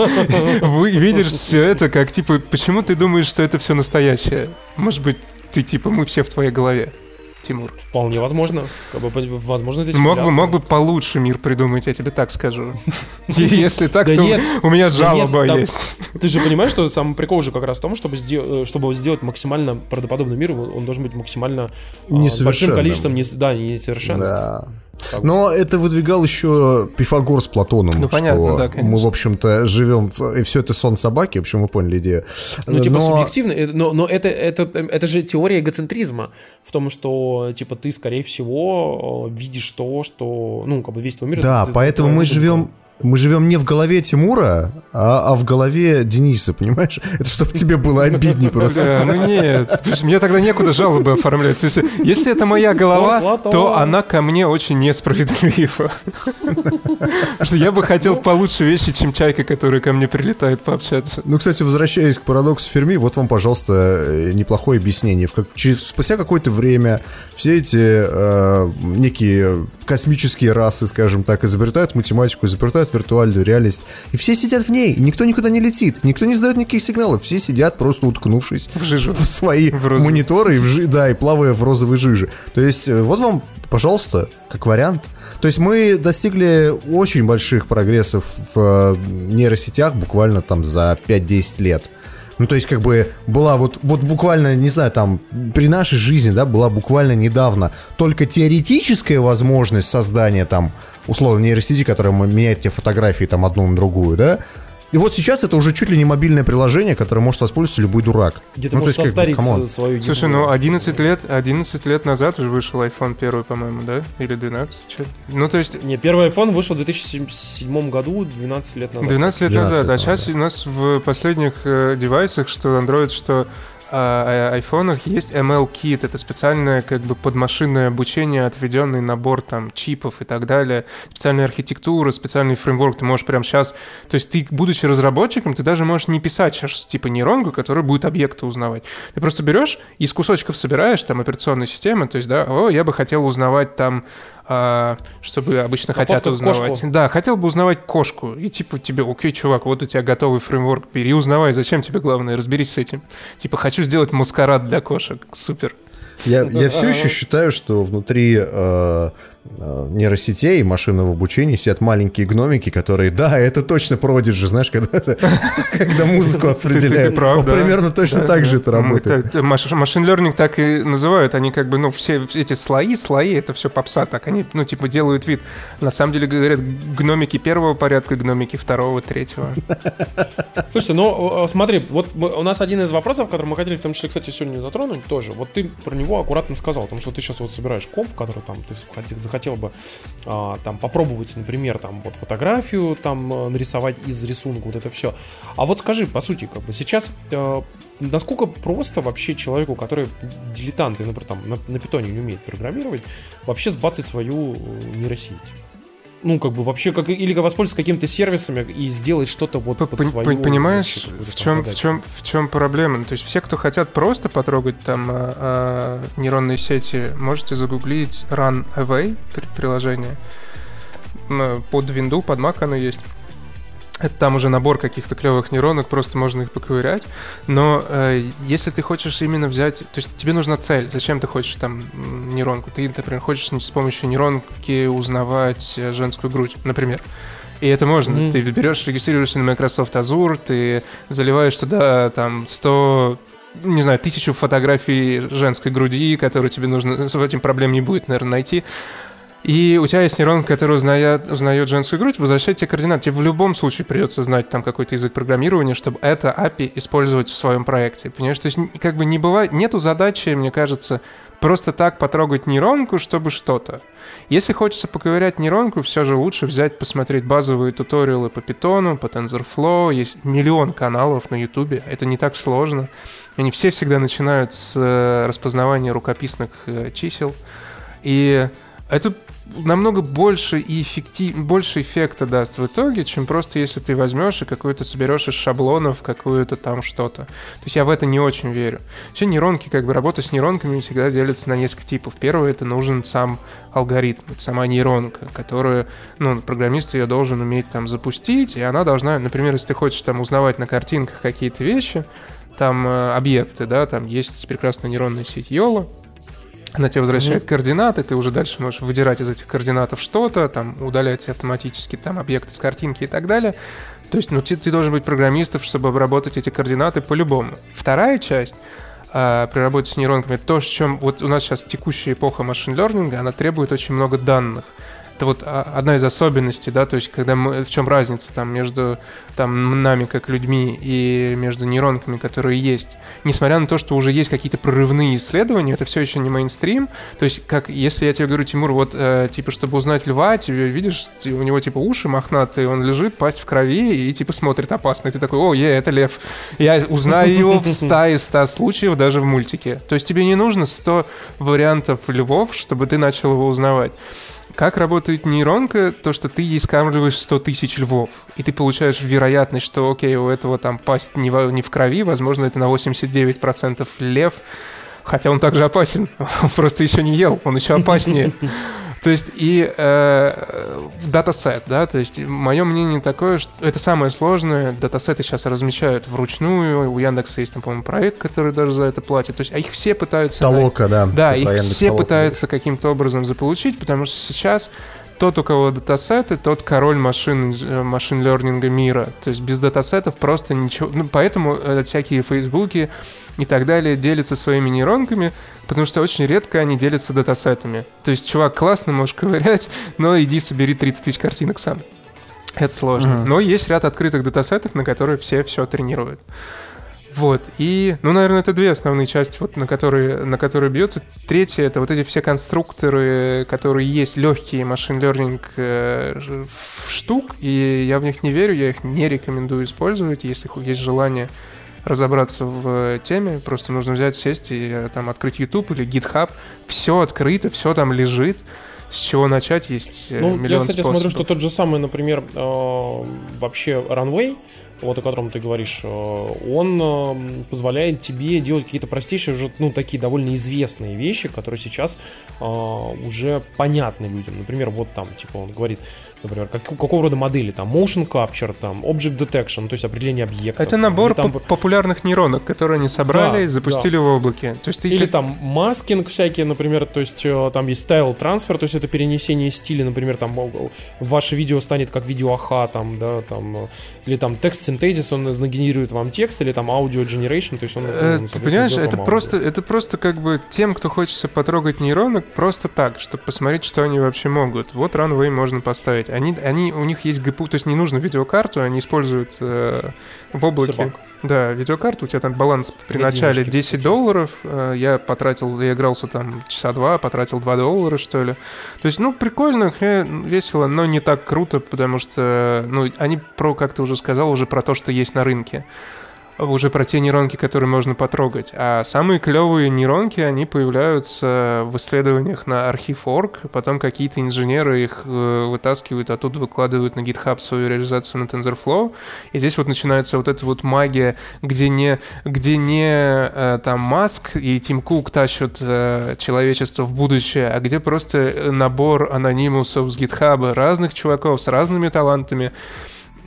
S4: видишь все это, как типа, почему ты думаешь, что это все настоящее? Может быть, ты типа, мы все в твоей голове. Тимур.
S2: Вполне возможно. Как бы, возможно, это
S4: мог бы, мог бы получше мир придумать, я тебе так скажу. Если так, то у меня жалоба есть.
S2: Ты же понимаешь, что самый прикол же как раз в том, чтобы э, чтобы сделать максимально правдоподобный мир, он должен быть максимально
S3: а, большим
S2: количеством да, несовершенств.
S3: Но это выдвигал еще Пифагор с Платоном. Ну, понятно, да, конечно. Мы, в общем-то, живем, и все это сон собаки, в общем, мы поняли идею.
S2: Ну, типа, но... субъективно, э, но, но это, это, это же теория эгоцентризма в том, что, типа, ты, скорее всего, э, видишь то, что, ну, как бы весь твой мир...
S3: Да,
S2: это,
S3: поэтому мы живем мы живем не в голове Тимура, а, а в голове Дениса, понимаешь? Это чтобы тебе было обиднее просто.
S4: Да, ну нет, мне тогда некуда жалобы оформлять. Если, если это моя голова, то она ко мне очень несправедлива. Потому что я бы хотел получше вещи, чем чайка, которая ко мне прилетает пообщаться.
S3: Ну, кстати, возвращаясь к парадоксу Ферми, вот вам, пожалуйста, э, неплохое объяснение. Как, через, спустя какое-то время все эти э, некие космические расы, скажем так, изобретают математику, изобретают виртуальную реальность. И все сидят в ней, и никто никуда не летит, никто не задает никаких сигналов, все сидят просто уткнувшись в, жижу. в свои в мониторы, и в жи, да, и плавая в розовой жиже. То есть, э, вот вам, пожалуйста, как вариант. То есть мы достигли очень больших прогрессов в э, нейросетях буквально там за 5-10 лет. Ну, то есть, как бы, была вот, вот буквально, не знаю, там, при нашей жизни, да, была буквально недавно только теоретическая возможность создания, там, условно, нейросети, которая меняет тебе фотографии, там, одну на другую, да, и вот сейчас это уже чуть ли не мобильное приложение, которое может воспользоваться любой дурак.
S2: Где ты ну, можешь состарить как, свою
S4: Слушай, ну 11 лет, 11 лет назад уже вышел iPhone первый, по-моему, да? Или 12? Че? Ну, то есть...
S2: Не, первый iPhone вышел в 2007 году, 12 лет назад.
S4: 12 лет 12 назад, лет а сейчас у нас в последних э, девайсах, что Android, что айфонах есть ML-кит, это специальное как бы подмашинное обучение, отведенный набор там чипов и так далее, специальная архитектура, специальный фреймворк, ты можешь прямо сейчас, то есть ты, будучи разработчиком, ты даже можешь не писать сейчас типа нейронку, который будет объекты узнавать. Ты просто берешь и из кусочков собираешь там операционную систему, то есть, да, о, я бы хотел узнавать там а, чтобы обычно а хотят узнавать. Кошку. Да, хотел бы узнавать кошку. И типа тебе, окей, чувак, вот у тебя готовый фреймворк, бери, узнавай, зачем тебе главное, разберись с этим. Типа, хочу сделать маскарад для кошек, супер.
S3: Я, я все еще считаю, что внутри э, Э, нейросетей, машинного обучения сидят маленькие гномики, которые, да, это точно Prodigy, знаешь, когда, когда музыку определяют. Примерно точно так же это работает.
S4: Машин learning так и называют, они как бы, ну, все эти слои, слои, это все попса, так они, ну, типа, делают вид. На самом деле, говорят, гномики первого порядка, гномики второго, третьего.
S2: Слушайте, ну, смотри, вот у нас один из вопросов, который мы хотели, в том числе, кстати, сегодня затронуть тоже, вот ты про него аккуратно сказал, потому что ты сейчас вот собираешь комп, который там ты хотел бы а, там попробовать, например, там вот фотографию там э, нарисовать из рисунка, вот это все. А вот скажи, по сути, как бы сейчас э, насколько просто вообще человеку, который дилетант и, например, там на, на питоне не умеет программировать, вообще сбацать свою э, нейросеть? Ну, как бы вообще, как, или воспользоваться какими-то сервисами и сделать что-то вот под
S4: свою... Понимаешь, в чем, в, чем, в чем проблема? Ну, то есть все, кто хотят просто потрогать там а, а, нейронные сети, можете загуглить Run Away приложение. Под Windows, под Mac оно есть. Это там уже набор каких-то клевых нейронок, просто можно их поковырять. Но э, если ты хочешь именно взять, то есть тебе нужна цель, зачем ты хочешь там нейронку? Ты, например, хочешь с помощью нейронки узнавать э, женскую грудь, например. И это можно. Mm-hmm. Ты берешь, регистрируешься на Microsoft Azure, ты заливаешь туда там 100 не знаю, тысячу фотографий женской груди, которые тебе нужно, с этим проблем не будет, наверное, найти. И у тебя есть нейронка, которая узнает, узнает женскую грудь, возвращает тебе координаты. Тебе в любом случае придется знать там какой-то язык программирования, чтобы это API использовать в своем проекте. Понимаешь, то есть как бы не бывает, нету задачи, мне кажется, просто так потрогать нейронку, чтобы что-то. Если хочется поковырять нейронку, все же лучше взять, посмотреть базовые туториалы по Python, по TensorFlow. Есть миллион каналов на YouTube, это не так сложно. Они все всегда начинают с э, распознавания рукописных э, чисел. И это намного больше и эффектив... больше эффекта даст в итоге, чем просто если ты возьмешь и какую-то соберешь из шаблонов какую-то там что-то. То есть я в это не очень верю. Вообще нейронки, как бы работа с нейронками всегда делится на несколько типов. Первый это нужен сам алгоритм, это сама нейронка, которую, ну, программист ее должен уметь там запустить, и она должна, например, если ты хочешь там узнавать на картинках какие-то вещи, там э, объекты, да, там есть прекрасная нейронная сеть Йола, она тебе возвращает mm-hmm. координаты, ты уже дальше можешь выдирать из этих координатов что-то, там удалять автоматически там объекты с картинки и так далее. То есть, ну, ты, ты должен быть программистом, чтобы обработать эти координаты по-любому. Вторая часть а, при работе с нейронками, то, в чем вот у нас сейчас текущая эпоха машин-лернинга, она требует очень много данных. Это вот а, одна из особенностей, да, то есть когда мы, в чем разница там между там нами как людьми и между нейронками, которые есть. Несмотря на то, что уже есть какие-то прорывные исследования, это все еще не мейнстрим. То есть как если я тебе говорю, Тимур, вот э, типа чтобы узнать льва, тебе видишь, у него типа уши мохнатые, он лежит, пасть в крови и типа смотрит опасно. И ты такой, о, е, это лев. Я узнаю его в 100 из 100 случаев даже в мультике. То есть тебе не нужно 100 вариантов львов, чтобы ты начал его узнавать. Как работает нейронка? То, что ты ей скармливаешь 100 тысяч львов, и ты получаешь вероятность, что, окей, у этого там пасть не в, не в крови, возможно, это на 89% лев, хотя он также опасен, он просто еще не ел, он еще опаснее. То есть и э, датасет, да, то есть мое мнение такое, что это самое сложное, датасеты сейчас размещают вручную, у Яндекса есть там, по-моему, проект, который даже за это платит, то есть а их все пытаются...
S3: Толока, да.
S4: Да, их все толока. пытаются каким-то образом заполучить, потому что сейчас тот, у кого датасеты, тот король машин, э, машин лернинга мира. То есть без датасетов просто ничего... Ну, поэтому э, всякие фейсбуки и так далее делятся своими нейронками, потому что очень редко они делятся датасетами. То есть, чувак, классно, можешь ковырять, но иди собери 30 тысяч картинок сам. Это сложно. Uh-huh. Но есть ряд открытых датасетов, на которые все все тренируют. Вот, и, ну, наверное, это две основные части, вот, на которые, на которые бьется. Третье, это вот эти все конструкторы, которые есть легкие машин learning э, штук, и я в них не верю, я их не рекомендую использовать, если есть желание разобраться в теме, просто нужно взять, сесть и э, там открыть YouTube или GitHub, все открыто, все там лежит, с чего начать есть э, ну, миллион Я, кстати,
S2: способов. смотрю, что тот же самый, например, э, вообще Runway, вот о котором ты говоришь, э, он э, позволяет тебе делать какие-то простейшие, уже, ну, такие довольно известные вещи, которые сейчас э, уже понятны людям. Например, вот там, типа, он говорит, например, как, какого рода модели, там, motion capture, там, object detection, то есть определение объектов.
S4: Это набор там, популярных нейронок, которые они собрали да, и запустили да. в облаке.
S2: То есть ты... Или там маскинг всякие, например, то есть э, там есть style transfer, то есть это перенесение стиля, например, там ваше видео станет как видео аха, там, да, там, э, или там текст синтезис, он нагенерирует вам текст, или там аудио generation, то есть он...
S4: Э, ну, ты понимаешь, это просто, это просто как бы тем, кто хочется потрогать нейронок, просто так, чтобы посмотреть, что они вообще могут. Вот Runway можно поставить они, они, у них есть GPU, то есть не нужно видеокарту, они используют э, в облаке. Сервак. Да, видеокарту, у тебя там баланс при начале 10 долларов, э, я потратил, я игрался там часа два, потратил 2 доллара, что ли. То есть, ну, прикольно, весело, но не так круто, потому что, ну, они про, как ты уже сказал, уже про то, что есть на рынке уже про те нейронки, которые можно потрогать. А самые клевые нейронки, они появляются в исследованиях на Archive.org, потом какие-то инженеры их э, вытаскивают, оттуда выкладывают на GitHub свою реализацию на TensorFlow. И здесь вот начинается вот эта вот магия, где не, где не э, там Маск и Тим Кук тащат э, человечество в будущее, а где просто набор анонимусов с GitHub разных чуваков с разными талантами,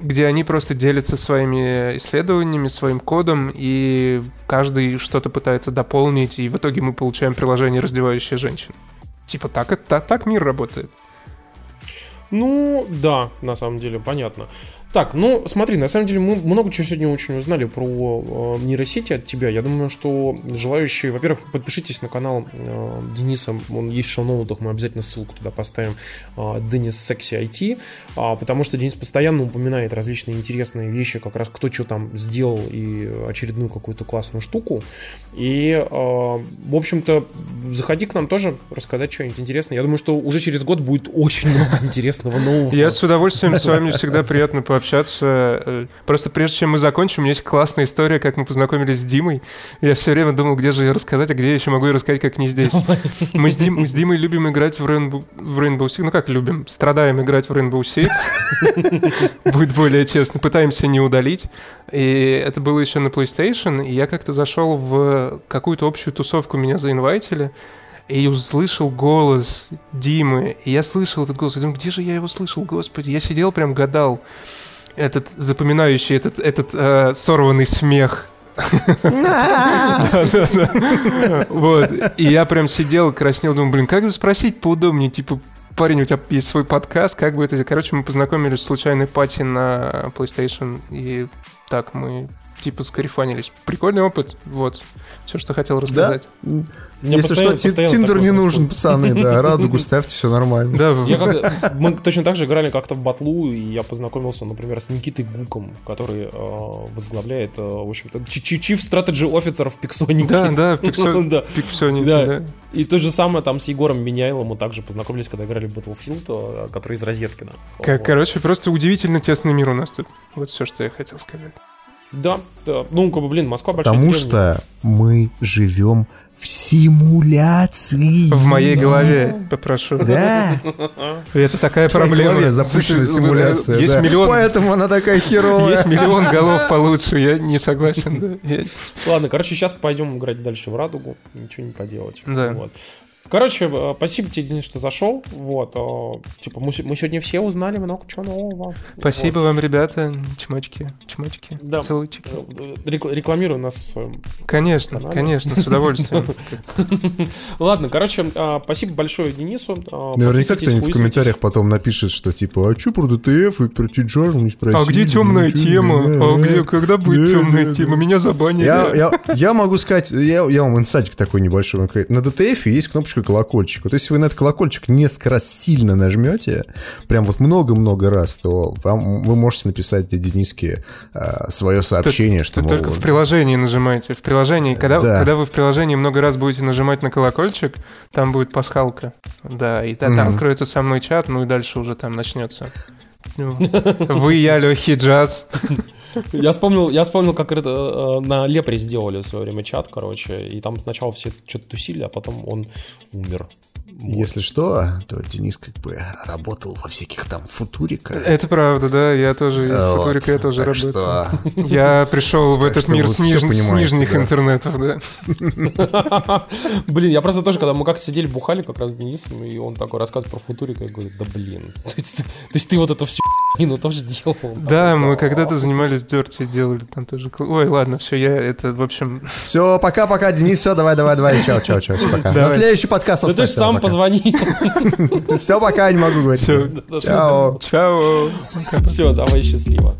S4: где они просто делятся своими исследованиями, своим кодом, и каждый что-то пытается дополнить, и в итоге мы получаем приложение, раздевающее женщин. Типа так, это, так мир работает.
S2: Ну, да, на самом деле, понятно. Так, ну смотри, на самом деле мы много чего сегодня очень узнали про э, нейросети от тебя. Я думаю, что желающие, во-первых, подпишитесь на канал э, Дениса, он есть в шоу-ноутах, мы обязательно ссылку туда поставим, э, Денис Секси IT, э, а, потому что Денис постоянно упоминает различные интересные вещи, как раз кто что там сделал и очередную какую-то классную штуку. И, э, в общем-то, заходи к нам тоже рассказать что-нибудь интересное. Я думаю, что уже через год будет очень много интересного нового.
S4: Я с удовольствием с вами всегда приятно по пообщаться. Э, просто прежде чем мы закончим, у меня есть классная история, как мы познакомились с Димой. Я все время думал, где же ее рассказать, а где я еще могу ее рассказать, как не здесь. Мы с, Дим, мы с Димой любим играть в Rainbow, в Rainbow Six. Ну как любим? Страдаем играть в Rainbow Six. Будет более честно. Пытаемся не удалить. И это было еще на PlayStation. И я как-то зашел в какую-то общую тусовку, меня заинвайтили и услышал голос Димы. И я слышал этот голос. Я думаю, где же я его слышал, господи? Я сидел прям гадал этот запоминающий, этот, этот э, сорванный смех. Вот. И я прям сидел, краснел, думаю, блин, как бы спросить поудобнее, типа, парень, у тебя есть свой подкаст, как бы это... Короче, мы познакомились в случайной пати на PlayStation, и так мы типа скарифанились. Прикольный опыт, вот. Все, что хотел рассказать.
S3: Да? Если что, Тиндер не нужен, пацаны, да, радугу ставьте, все нормально. Да,
S2: я как, мы точно так же играли как-то в батлу, и я познакомился, например, с Никитой Гуком, который э, возглавляет, э, в общем-то, Chief Strategy Officer в Пиксонике.
S4: Да, да, в Пиксонике,
S2: да. да. И то же самое там с Егором Меняйлом мы также познакомились, когда играли в Battlefield, э, который из Розеткина.
S4: Короче, просто удивительно тесный мир у нас тут. Вот все, что я хотел сказать.
S2: Да, да. Ну, как бы, блин, Москва большая
S3: Потому деревня. что мы живем в симуляции.
S4: В моей голове, попрошу.
S3: Да.
S4: Это такая проблема. В голове
S3: запущена симуляция. Есть да. миллион. Поэтому она такая херовая.
S4: Есть миллион голов получше, я не согласен. Да.
S2: Ладно, короче, сейчас пойдем играть дальше в радугу. Ничего не поделать.
S4: Да. Вот.
S2: Короче, э, спасибо тебе, Денис, что зашел. Вот, э, типа, мы, мы сегодня все узнали много чего нового.
S4: Спасибо вот. вам, ребята. Чмочки, чмочки,
S2: да. целуйчики. Э, рекламируй нас в своем
S4: Конечно, канале. конечно, с удовольствием.
S2: Ладно, короче, спасибо большое Денису.
S3: Наверняка кто-нибудь в комментариях потом напишет, что типа, а что про ДТФ и про T-Journal не спросили?
S4: А где темная тема? А где, когда будет темная тема? Меня забанили.
S3: Я могу сказать, я вам инсайтик такой небольшой. На ДТФ есть кнопочка кнопочку колокольчик. Вот если вы на этот колокольчик несколько раз сильно нажмете, прям вот много-много раз, то вам, вы можете написать Дениске а, свое сообщение,
S4: ты,
S3: что...
S4: Ты только в приложении нажимаете. В приложении, когда, да. когда вы в приложении много раз будете нажимать на колокольчик, там будет пасхалка. Да, и там mm-hmm. откроется со мной чат, ну и дальше уже там начнется. Вы, я, Лехи, джаз.
S2: Я вспомнил, я вспомнил, как это э, на Лепре сделали в свое время чат, короче, и там сначала все что-то тусили, а потом он умер.
S3: Если что, то Денис как бы работал во всяких там футуриках.
S4: Это правда, да, я тоже вот, футурика я тоже работал. Что... Я пришел в этот мир с, ниж... с нижних да. интернетов, да.
S2: Блин, я просто тоже, когда мы как сидели, бухали как раз с Денисом, и он такой рассказывает про футурика, я говорю, да блин. То есть, то есть ты вот это все ну тоже делал.
S4: Да, мы когда-то занимались дерти, делали там тоже. Ой, ладно, все, я это, в общем...
S3: Все, пока-пока, Денис, все, давай, давай, давай, чао, чао, чао, все, пока. На следующий подкаст
S2: Да ты сам позвони.
S3: Все, пока, не могу говорить. Все,
S4: чао. Чао.
S2: Все, давай, счастливо.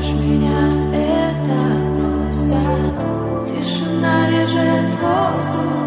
S1: слышишь меня, это просто Тишина режет воздух.